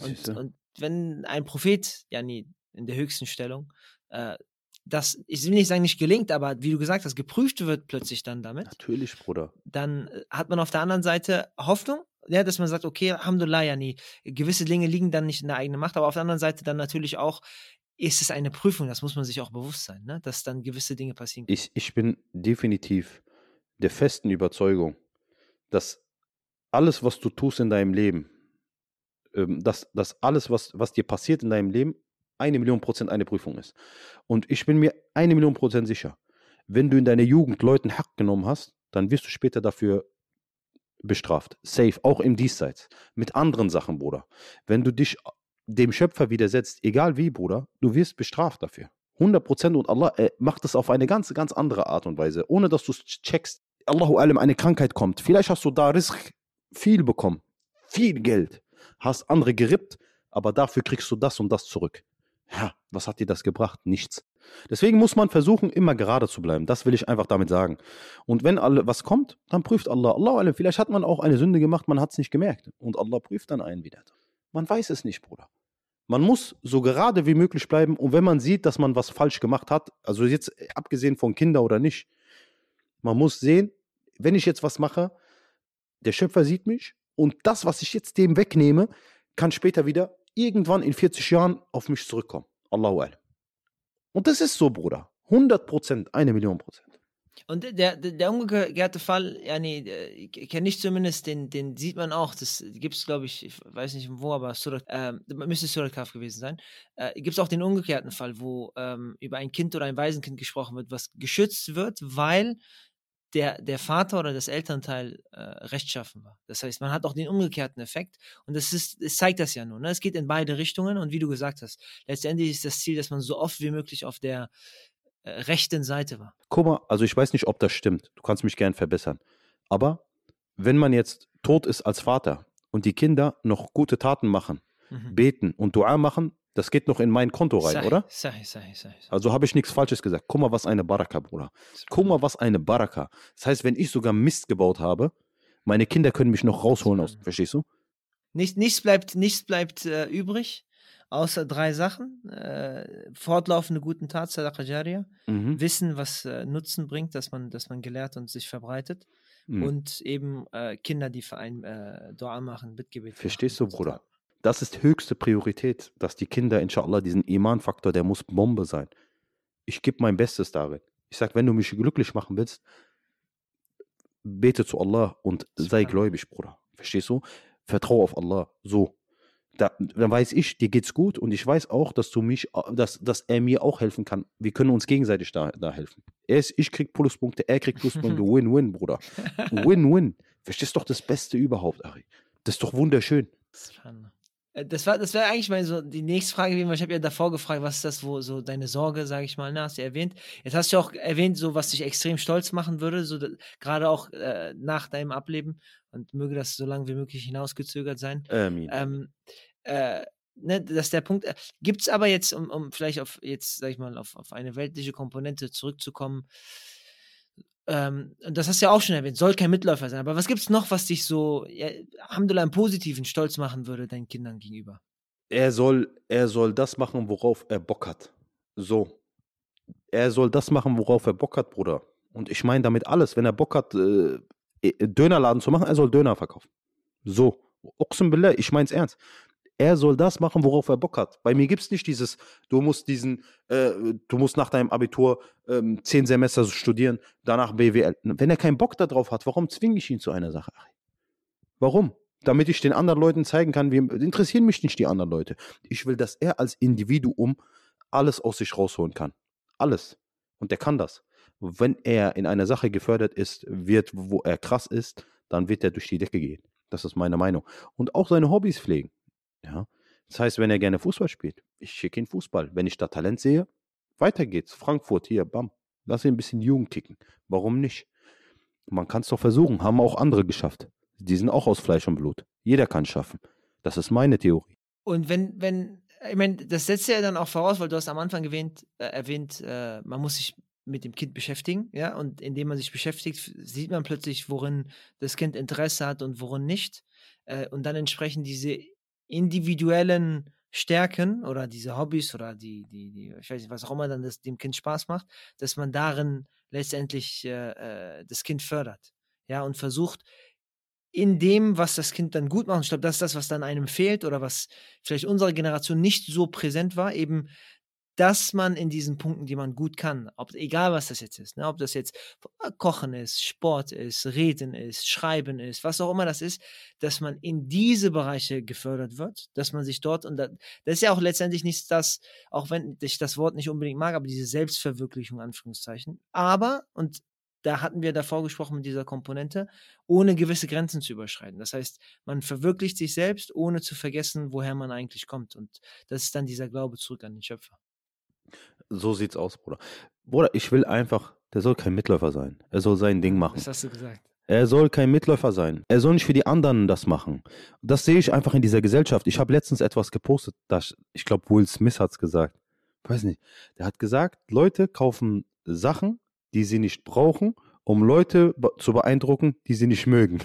Und, und wenn ein Prophet, ja, nee, in der höchsten Stellung, äh, das, ich will nicht sagen, nicht gelingt, aber wie du gesagt hast, geprüft wird plötzlich dann damit, Natürlich, Bruder. dann äh, hat man auf der anderen Seite Hoffnung, ja, dass man sagt, okay, Alhamdulillah, ja nie, gewisse Dinge liegen dann nicht in der eigenen Macht, aber auf der anderen Seite dann natürlich auch, ist es eine Prüfung, das muss man sich auch bewusst sein, ne? dass dann gewisse Dinge passieren. Ich, ich bin definitiv der festen Überzeugung, dass alles, was du tust in deinem Leben, ähm, dass, dass alles, was, was dir passiert in deinem Leben, eine Million Prozent eine Prüfung ist. Und ich bin mir eine Million Prozent sicher, wenn du in deiner Jugend Leuten Hack genommen hast, dann wirst du später dafür bestraft. Safe, auch im Diesseits. Mit anderen Sachen, Bruder. Wenn du dich dem Schöpfer widersetzt, egal wie, Bruder, du wirst bestraft dafür. 100% und Allah äh, macht es auf eine ganz, ganz andere Art und Weise, ohne dass du es checkst. Allahu alam, eine Krankheit kommt. Vielleicht hast du da Risk viel bekommen, viel Geld, hast andere gerippt, aber dafür kriegst du das und das zurück. Ja, was hat dir das gebracht? Nichts. Deswegen muss man versuchen, immer gerade zu bleiben. Das will ich einfach damit sagen. Und wenn alle was kommt, dann prüft Allah. Allah vielleicht hat man auch eine Sünde gemacht, man hat es nicht gemerkt. Und Allah prüft dann einen wieder. Man weiß es nicht, Bruder. Man muss so gerade wie möglich bleiben und wenn man sieht, dass man was falsch gemacht hat, also jetzt äh, abgesehen von Kinder oder nicht, man muss sehen, wenn ich jetzt was mache, der Schöpfer sieht mich und das, was ich jetzt dem wegnehme, kann später wieder irgendwann in 40 Jahren auf mich zurückkommen. Allahu alam. Und das ist so, Bruder. 100 Prozent, eine Million Prozent. Und der, der, der umgekehrte Fall, nee, äh, kenne ich zumindest, den, den sieht man auch. Das gibt es, glaube ich, ich weiß nicht wo, aber Surat, äh, müsste Surat Kaf gewesen sein. Äh, gibt es auch den umgekehrten Fall, wo ähm, über ein Kind oder ein Waisenkind gesprochen wird, was geschützt wird, weil der, der Vater oder das Elternteil äh, rechtschaffen war. Das heißt, man hat auch den umgekehrten Effekt und das ist, es zeigt das ja nur. Ne? Es geht in beide Richtungen und wie du gesagt hast, letztendlich ist das Ziel, dass man so oft wie möglich auf der äh, rechten Seite war. Guck mal, also ich weiß nicht, ob das stimmt. Du kannst mich gern verbessern. Aber wenn man jetzt tot ist als Vater und die Kinder noch gute Taten machen, Mhm. beten und Dua machen, das geht noch in mein Konto rein, Sahi, oder? Sahi, sahi, sahi. Also habe ich nichts Falsches gesagt. Guck mal, was eine Baraka, Bruder. Guck mal, was eine Baraka. Das heißt, wenn ich sogar Mist gebaut habe, meine Kinder können mich noch rausholen aus. Verstehst du? Nicht, nichts bleibt, nichts bleibt äh, übrig, außer drei Sachen. Äh, fortlaufende guten Tat, Sadaqa Jariyah. Mhm. Wissen, was äh, Nutzen bringt, dass man, dass man gelehrt und sich verbreitet. Mhm. Und eben äh, Kinder, die für einen äh, Dua machen, Bittgebet. Verstehst du, machen. Bruder? Das ist höchste Priorität, dass die Kinder, inshallah, diesen Iman-Faktor, der muss Bombe sein. Ich gebe mein Bestes darin. Ich sage, wenn du mich glücklich machen willst, bete zu Allah und sei gläubig, Bruder. Verstehst du? Vertraue auf Allah. So. Da, dann weiß ich, dir geht's gut und ich weiß auch, dass du mich, dass, dass er mir auch helfen kann. Wir können uns gegenseitig da, da helfen. Er ist, ich krieg Pluspunkte, er kriegt Pluspunkte. Win-win, Bruder. Win-win. Verstehst doch das Beste überhaupt, Ari. Das ist doch wunderschön. Äh, Das war, das wäre eigentlich mal so die nächste Frage gewesen, weil ich habe ja davor gefragt, was ist das, wo so deine Sorge, sage ich mal, ne, hast du erwähnt. Jetzt hast du auch erwähnt, so was dich extrem stolz machen würde, so gerade auch äh, nach deinem Ableben und möge das so lange wie möglich hinausgezögert sein. Amin. Ähm, äh, ne, das ist der Punkt. Gibt es aber jetzt, um, um vielleicht auf jetzt, sag ich mal, auf, auf eine weltliche Komponente zurückzukommen, ähm, und das hast du ja auch schon erwähnt, soll kein Mitläufer sein. Aber was gibt es noch, was dich so, ja, Alhamdulillah, im Positiven stolz machen würde deinen Kindern gegenüber? er soll, er soll das machen, worauf er Bock hat. So. er soll das machen, worauf er Bock hat, Bruder. Und ich meine damit alles. Wenn er Bock hat, äh, äh Dönerladen zu machen, er soll Döner verkaufen. So. Oxenbillah, ich mein's ernst. Er soll das machen, worauf er Bock hat. Bei mir gibt es nicht dieses, du musst diesen, äh, du musst nach deinem Abitur ähm, zehn Semester studieren, danach BWL. Wenn er keinen Bock darauf hat, warum zwinge ich ihn zu einer Sache? Warum? Damit ich den anderen Leuten zeigen kann, wie, interessieren mich nicht die anderen Leute. Ich will, dass er als Individuum alles aus sich rausholen kann. Alles. Und der kann das. Wenn er in einer Sache gefördert ist, wird, wo er krass ist, dann wird er durch die Decke gehen. Das ist meine Meinung. Und auch seine Hobbys pflegen. Ja. Das heißt, wenn er gerne Fußball spielt, ich schicke ihn Fußball. Wenn ich da Talent sehe, weiter geht's. Frankfurt, hier, bam. Lass ihn ein bisschen Jugend kicken. Warum nicht? Man kann es doch versuchen, haben auch andere geschafft. Die sind auch aus Fleisch und Blut. Jeder kann es schaffen. Das ist meine Theorie. Und wenn, wenn, ich meine, das setzt ja dann auch voraus, weil du hast am Anfang erwähnt, äh, erwähnt äh, man muss sich mit dem Kind beschäftigen, ja, und indem man sich beschäftigt, sieht man plötzlich, worin das Kind Interesse hat und worin nicht. Äh, und dann entsprechend diese individuellen Stärken oder diese Hobbys oder die, die, die, ich weiß nicht, was auch immer dann das, dem Kind Spaß macht, dass man darin letztendlich äh, äh, das Kind fördert. Ja, und versucht, in dem, was das Kind dann gut macht, ich glaube, das ist das, was dann einem fehlt oder was vielleicht unserer Generation nicht so präsent war, eben dass man in diesen Punkten, die man gut kann, ob, egal was das jetzt ist, ne, ob das jetzt äh, Kochen ist, Sport ist, Reden ist, Schreiben ist, was auch immer das ist, dass man in diese Bereiche gefördert wird, dass man sich dort, und das, das ist ja auch letztendlich nicht das, auch wenn ich das Wort nicht unbedingt mag, aber diese Selbstverwirklichung, Anführungszeichen. Aber, und da hatten wir davor gesprochen mit dieser Komponente, ohne gewisse Grenzen zu überschreiten. Das heißt, man verwirklicht sich selbst, ohne zu vergessen, woher man eigentlich kommt. Und das ist dann dieser Glaube zurück an den Schöpfer. So sieht's aus, Bruder. Bruder, ich will einfach, der soll kein Mitläufer sein. Er soll sein Ding machen. Das hast du gesagt. Er soll kein Mitläufer sein. Er soll nicht für die anderen das machen. Das sehe ich einfach in dieser Gesellschaft. Ich habe letztens etwas gepostet, das, ich glaube, Will Smith hat es gesagt. Weiß nicht. Der hat gesagt, Leute kaufen Sachen, die sie nicht brauchen, um Leute zu beeindrucken, die sie nicht mögen.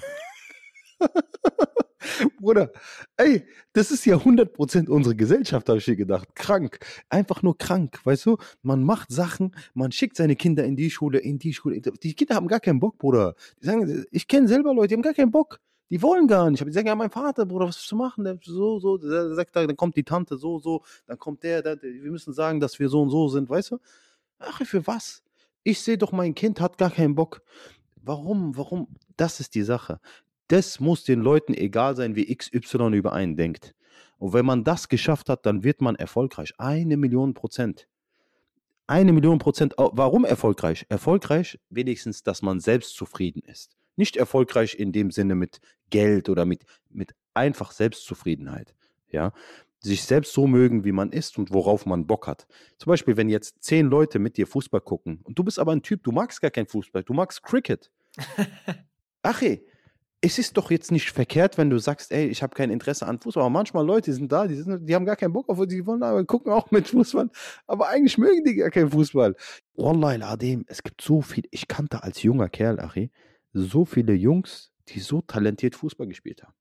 Bruder, ey, das ist ja 100% unsere Gesellschaft, habe ich hier gedacht. Krank. Einfach nur krank, weißt du? Man macht Sachen, man schickt seine Kinder in die Schule, in die Schule. Die Kinder haben gar keinen Bock, Bruder. Die sagen, ich kenne selber Leute, die haben gar keinen Bock. Die wollen gar nicht. Die sagen, ja, mein Vater, Bruder, was du machen? Der, so, so, der sagt, dann kommt die Tante, so, so, dann kommt der, der, wir müssen sagen, dass wir so und so sind, weißt du? Ach, für was? Ich sehe doch, mein Kind hat gar keinen Bock. Warum? Warum? Das ist die Sache. Das muss den Leuten egal sein, wie XY über einen denkt. Und wenn man das geschafft hat, dann wird man erfolgreich. Eine Million Prozent. Eine Million Prozent. Warum erfolgreich? Erfolgreich wenigstens, dass man selbst zufrieden ist. Nicht erfolgreich in dem Sinne mit Geld oder mit, mit einfach Selbstzufriedenheit. Ja, sich selbst so mögen, wie man ist und worauf man Bock hat. Zum Beispiel, wenn jetzt zehn Leute mit dir Fußball gucken und du bist aber ein Typ, du magst gar kein Fußball, du magst Cricket. Ach ey, es ist doch jetzt nicht verkehrt, wenn du sagst, ey, ich habe kein Interesse an Fußball. Aber manchmal Leute, sind da, die, sind, die haben gar keinen Bock auf, die wollen aber gucken auch mit Fußball. Aber eigentlich mögen die gar keinen Fußball. Wallahi Adem, es gibt so viel, ich kannte als junger Kerl, Achi, so viele Jungs, die so talentiert Fußball gespielt haben.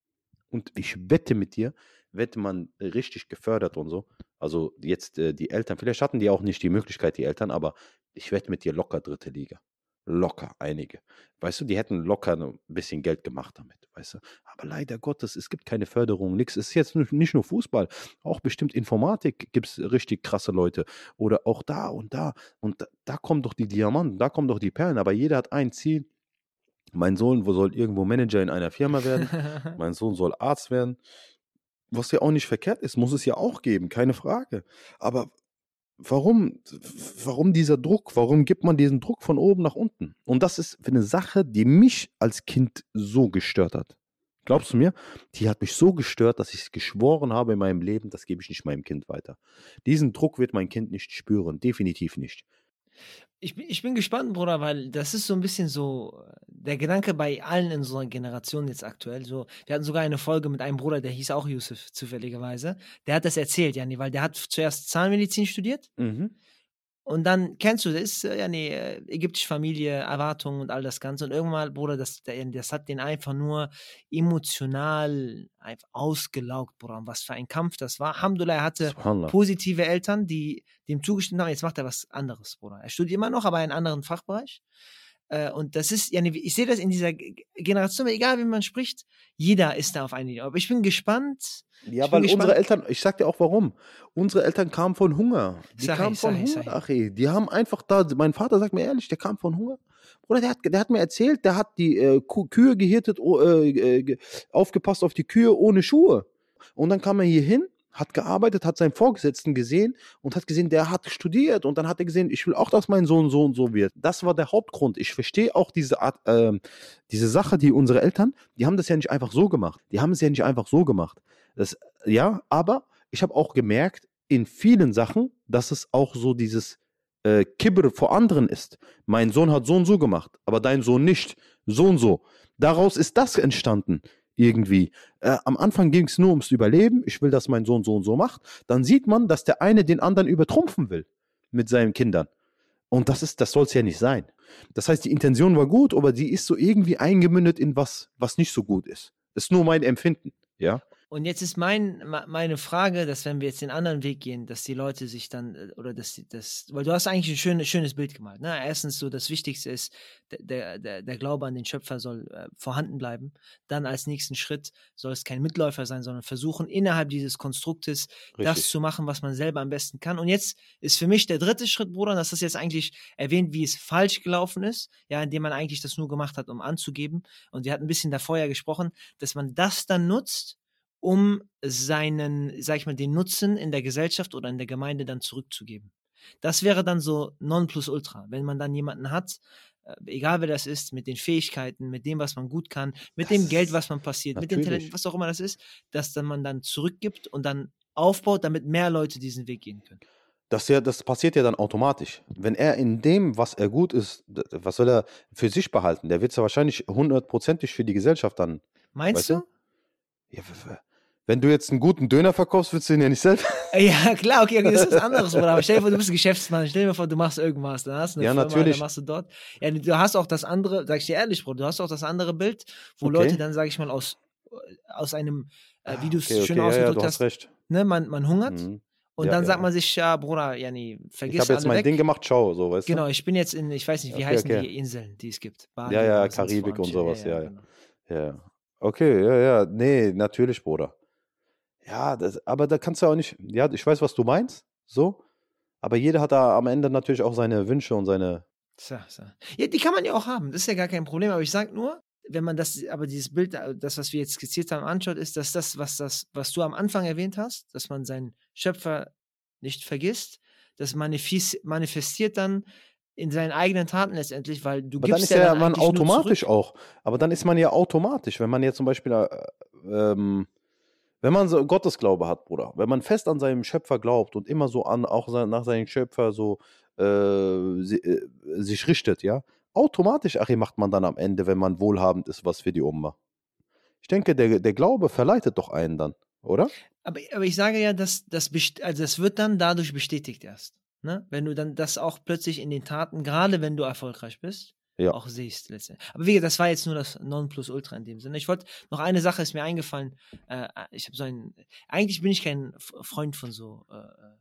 Und ich wette mit dir, wette man richtig gefördert und so. Also jetzt äh, die Eltern, vielleicht hatten die auch nicht die Möglichkeit, die Eltern, aber ich wette mit dir locker dritte Liga locker einige. Weißt du, die hätten locker ein bisschen Geld gemacht damit, weißt du. Aber leider Gottes, es gibt keine Förderung, nichts. Es ist jetzt nicht nur Fußball, auch bestimmt Informatik gibt es richtig krasse Leute. Oder auch da und da. Und da, da kommen doch die Diamanten, da kommen doch die Perlen. Aber jeder hat ein Ziel. Mein Sohn soll irgendwo Manager in einer Firma werden. mein Sohn soll Arzt werden. Was ja auch nicht verkehrt ist, muss es ja auch geben, keine Frage. Aber warum, warum dieser Druck? Warum gibt man diesen Druck von oben nach unten? Und das ist eine Sache, die mich als Kind so gestört hat. Glaubst du mir? Die hat mich so gestört, dass ich geschworen habe in meinem Leben, das gebe ich nicht meinem Kind weiter. Diesen Druck wird mein Kind nicht spüren, definitiv nicht. Ich bin, ich bin gespannt, Bruder, weil das ist so ein bisschen so äh, der Gedanke bei allen in unserer Generation jetzt aktuell. So, wir hatten sogar eine Folge mit einem Bruder, der hieß auch Yusuf, zufälligerweise. Der hat das erzählt, Jani, weil der hat zuerst Zahnmedizin studiert. Mhm. Und dann kennst du, das ist äh, ja nee, äh, ägyptische Familie, Erwartungen und all das Ganze. Und irgendwann, Bruder, das, das hat den einfach nur emotional einfach ausgelaugt, Bruder. Und was für ein Kampf das war. Alhamdulillah, hatte positive Eltern, die dem zugestimmt haben. Jetzt macht er was anderes, Bruder. Er studiert immer noch, aber in einem anderen Fachbereich. Äh, und das ist, ja, ich sehe das in dieser Generation, egal wie man spricht, jeder ist da auf einer Linie. Aber ich bin gespannt. Ja, ich weil unsere Eltern, ich sag dir auch warum. Unsere Eltern kamen von Hunger. Die sag kamen ich, von Hunger. Ich, Ach, ey, die haben einfach da, mein Vater sagt mir ehrlich, der kam von Hunger. Oder der hat, der hat mir erzählt, der hat die äh, Kühe gehirtet, äh, äh, aufgepasst auf die Kühe ohne Schuhe. Und dann kam er hier hin hat gearbeitet, hat seinen Vorgesetzten gesehen und hat gesehen, der hat studiert und dann hat er gesehen, ich will auch, dass mein Sohn so und so wird. Das war der Hauptgrund. Ich verstehe auch diese Art, äh, diese Sache, die unsere Eltern, die haben das ja nicht einfach so gemacht. Die haben es ja nicht einfach so gemacht. Das, ja, aber ich habe auch gemerkt, in vielen Sachen, dass es auch so dieses äh, Kibber vor anderen ist. Mein Sohn hat so und so gemacht, aber dein Sohn nicht. So und so. Daraus ist das entstanden irgendwie. Äh, am Anfang ging es nur ums Überleben. Ich will, dass mein Sohn so und so macht. Dann sieht man, dass der eine den anderen übertrumpfen will mit seinen Kindern. Und das ist, das soll es ja nicht sein. Das heißt, die Intention war gut, aber die ist so irgendwie eingemündet in was, was nicht so gut ist. Das ist nur mein Empfinden, ja. Und jetzt ist mein, meine Frage, dass wenn wir jetzt den anderen Weg gehen, dass die Leute sich dann, äh, oder dass das, weil du hast eigentlich ein schönes, schönes Bild gemalt. Ne? Erstens so, das Wichtigste ist, der, der, der Glaube an den Schöpfer soll äh, vorhanden bleiben. Dann als nächsten Schritt soll es kein Mitläufer sein, sondern versuchen, innerhalb dieses Konstruktes Richtig. das zu machen, was man selber am besten kann. Und jetzt ist für mich der dritte Schritt, Bruder, das ist jetzt eigentlich erwähnt, wie es falsch gelaufen ist, ja, indem man eigentlich das nur gemacht hat, um anzugeben. Und wir hatten ein bisschen davor ja gesprochen, dass man das dann nutzt, um seinen, sag ich mal, den Nutzen in der Gesellschaft oder in der Gemeinde dann zurückzugeben. Das wäre dann so Nonplusultra, wenn man dann jemanden hat, äh, egal wer das ist, mit den Fähigkeiten, mit dem, was man gut kann, mit das dem Geld, was man passiert, natürlich. mit den Talenten, was auch immer das ist, dass dann man dann zurückgibt und dann aufbaut, damit mehr Leute diesen Weg gehen können. Das, ja, das passiert ja dann automatisch. Wenn er in dem, was er gut ist, was soll er für sich behalten? Der wird es ja wahrscheinlich hundertprozentig für die Gesellschaft dann. Meinst du? du? Ja, wenn du jetzt einen guten Döner verkaufst, würdest du ihn ja nicht selbst. Ja, klar, okay, okay das ist was anderes, Bruder. Aber stell dir vor, du bist ein Geschäftsmann. Stell dir vor, du machst irgendwas. Dann hast du eine ja, Firma, natürlich. dann machst du dort. Ja, du hast auch das andere, sag ich dir ehrlich, Bruder, du hast auch das andere Bild, wo okay. Leute dann, sag ich mal, aus, aus einem, äh, wie du es okay, schön okay, ausgedrückt ja, ja, hast, recht. Ne, man, man hungert. Mhm. Und ja, dann sagt man sich, ja, Bruder, ja, nee, vergiss Ich habe jetzt mein weg. Ding gemacht, ciao, so, weißt du? Genau, ich bin jetzt in, ich weiß nicht, wie heißen die Inseln, die es gibt? Bali, ja, ja, Karibik und sowas, ja, ja. Genau. Ja, okay, ja, ja, nee, natürlich, Bruder. Ja, das, aber da kannst du auch nicht, ja, ich weiß, was du meinst, so, aber jeder hat da am Ende natürlich auch seine Wünsche und seine. So, so. Ja, die kann man ja auch haben, das ist ja gar kein Problem, aber ich sage nur, wenn man das, aber dieses Bild, äh, das, was wir jetzt skizziert haben, anschaut, ist, dass das, was das, was du am Anfang erwähnt hast, dass man seinen Schöpfer nicht vergisst, das manifestiert dann in seinen eigenen Taten letztendlich, weil du aber gibst dann ist ja, ja man automatisch auch. Aber dann ist man ja automatisch, wenn man jetzt zum Beispiel äh, ähm, wenn man so Gottesglaube hat, Bruder, wenn man fest an seinem Schöpfer glaubt und immer so an, auch nach seinem Schöpfer so äh, äh, sich richtet, ja, automatisch, Achim, macht man dann am Ende, wenn man wohlhabend ist, was für die Umma. Ich denke, der, der Glaube verleitet doch einen dann, oder? Aber, aber ich sage ja, dass das, also das wird dann dadurch bestätigt erst. Ne? Wenn du dann das auch plötzlich in den Taten, gerade wenn du erfolgreich bist, ja. auch siehst letztendlich. Aber wie gesagt, das war jetzt nur das Nonplusultra in dem Sinne. Ich wollte, noch eine Sache ist mir eingefallen. Äh, ich habe so ein, eigentlich bin ich kein Freund von so, äh, äh,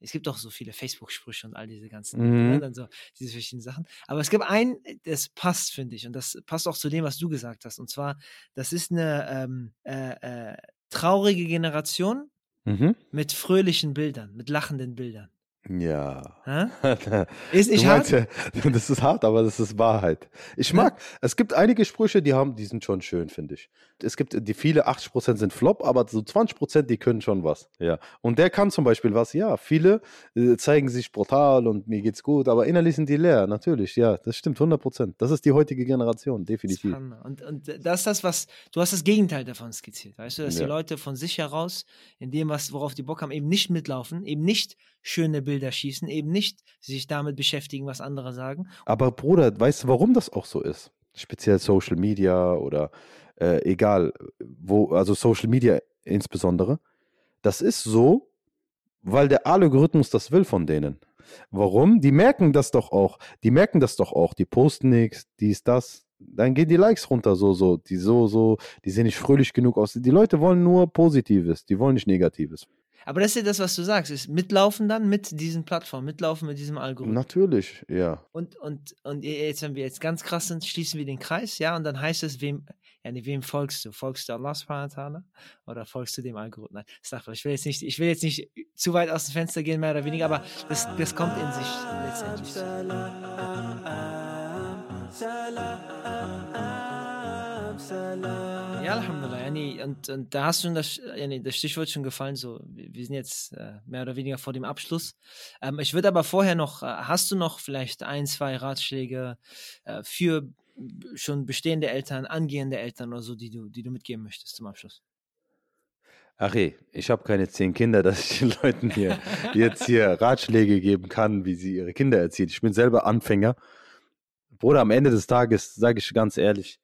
es gibt auch so viele Facebook-Sprüche und all diese ganzen, ne, mhm. dann so, diese verschiedenen Sachen. Aber es gibt einen, das passt, finde ich, und das passt auch zu dem, was du gesagt hast. Und zwar, das ist eine ähm, äh, äh traurige Generation mhm. mit fröhlichen Bildern, mit lachenden Bildern. Ja. Ist nicht hart? Ja, das ist hart, aber das ist Wahrheit. Ich mag, ja. es gibt einige Sprüche, die haben, die sind schon schön, finde ich. Es gibt die viele, 80% sind Flop, aber so 20%, die können schon was. Ja. Und der kann zum Beispiel was, ja. Viele äh, zeigen sich brutal und mir geht's gut, aber innerlich sind die leer, natürlich, ja. Das stimmt, 100%. Das ist die heutige Generation, definitiv. Und, und das ist das, was, du hast das Gegenteil davon skizziert, weißt du, dass ja. die Leute von sich heraus, in dem, was, worauf die Bock haben, eben nicht mitlaufen, eben nicht schöne Bilder schießen, eben nicht sich damit beschäftigen, was andere sagen. Aber Bruder, weißt du, warum das auch so ist? Speziell Social Media oder äh, egal, wo, also Social Media insbesondere. Das ist so, weil der Algorithmus das will von denen. Warum? Die merken das doch auch. Die merken das doch auch. Die posten nichts, dies, das. Dann gehen die Likes runter, so, so. Die so, so, die sehen nicht fröhlich genug aus. Die Leute wollen nur Positives, die wollen nicht Negatives. Aber das ist ja das, was du sagst, ist mitlaufen dann mit diesen Plattformen, mitlaufen mit diesem Algorithmus. Natürlich, ja. Und, und, und jetzt, wenn wir jetzt ganz krass sind, schließen wir den Kreis, ja, und dann heißt es, wem, ja, nee, wem folgst du? Folgst du Allah subhanahu oder folgst du dem Algorithmus? Nein, ich will jetzt nicht, ich will jetzt nicht zu weit aus dem Fenster gehen, mehr oder weniger, aber das, das kommt in sich letztendlich. Ja, Alhamdulillah. Yani, und, und da hast du das, yani, das Stichwort schon gefallen. So, wir sind jetzt äh, mehr oder weniger vor dem Abschluss. Ähm, ich würde aber vorher noch, äh, hast du noch vielleicht ein, zwei Ratschläge äh, für schon bestehende Eltern, angehende Eltern oder so, die du, die du mitgeben möchtest zum Abschluss? Ach ey, ich habe keine zehn Kinder, dass ich den Leuten hier jetzt hier Ratschläge geben kann, wie sie ihre Kinder erziehen. Ich bin selber Anfänger. Bruder, am Ende des Tages, sage ich ganz ehrlich,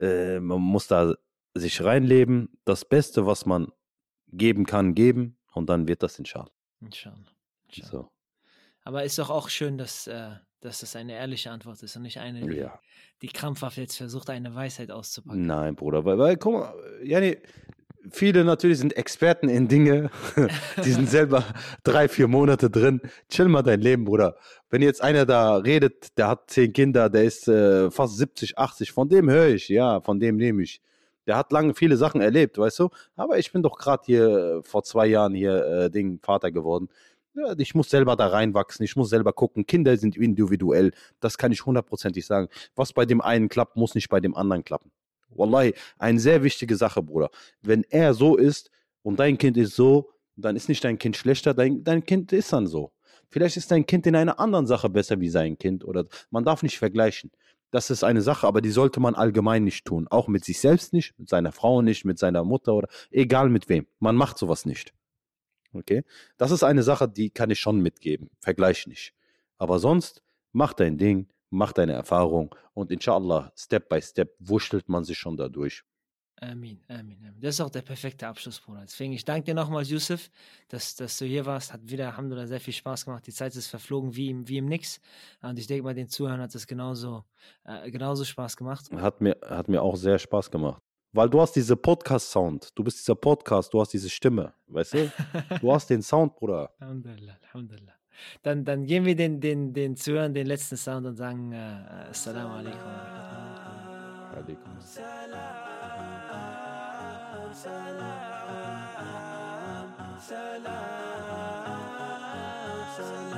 äh, man muss da sich reinleben, das Beste, was man geben kann, geben und dann wird das inshallah. Inshallah. inshallah. So. Aber ist doch auch schön, dass, äh, dass das eine ehrliche Antwort ist und nicht eine, die, ja. die krampfhaft jetzt versucht, eine Weisheit auszupacken. Nein, Bruder, weil, weil guck mal, Jani, viele natürlich sind Experten in Dinge, die sind selber drei, vier Monate drin. Chill mal dein Leben, Bruder. Wenn jetzt einer da redet, der hat zehn Kinder, der ist äh, fast 70, 80, von dem höre ich, ja, von dem nehme ich. Der hat lange viele Sachen erlebt, weißt du? Aber ich bin doch gerade hier äh, vor zwei Jahren hier äh, Ding Vater geworden. Ja, ich muss selber da reinwachsen, ich muss selber gucken. Kinder sind individuell, das kann ich hundertprozentig sagen. Was bei dem einen klappt, muss nicht bei dem anderen klappen. Wallahi, eine sehr wichtige Sache, Bruder. Wenn er so ist und dein Kind ist so, dann ist nicht dein Kind schlechter, dein, dein Kind ist dann so. Vielleicht ist dein Kind in einer anderen Sache besser wie sein Kind oder man darf nicht vergleichen. Das ist eine Sache, aber die sollte man allgemein nicht tun. Auch mit sich selbst nicht, mit seiner Frau nicht, mit seiner Mutter oder egal mit wem. Man macht sowas nicht. Okay? Das ist eine Sache, die kann ich schon mitgeben. Vergleich nicht. Aber sonst, mach dein Ding, mach deine Erfahrung und inshallah, Step by Step wurschtelt man sich schon dadurch. Amin, Amin, Amin. Das ist auch der perfekte Abschluss, Bruder. Deswegen, ich danke dir nochmals, Yusuf, dass, dass du hier warst. Hat wieder, Alhamdulillah, sehr viel Spaß gemacht. Die Zeit ist verflogen wie im, wie im Nix. Und ich denke mal, den Zuhörern hat es genauso, äh, genauso Spaß gemacht. Hat mir, hat mir auch sehr Spaß gemacht. Weil du hast diese Podcast-Sound. Du bist dieser Podcast, du hast diese Stimme. Weißt du? Du hast den Sound, Bruder. Alhamdulillah, Alhamdulillah. Dann, dann geben wir den, den, den Zuhörern den letzten Sound und sagen äh, Assalamu alaikum. Alaikum. Salam, salam, salam, salam.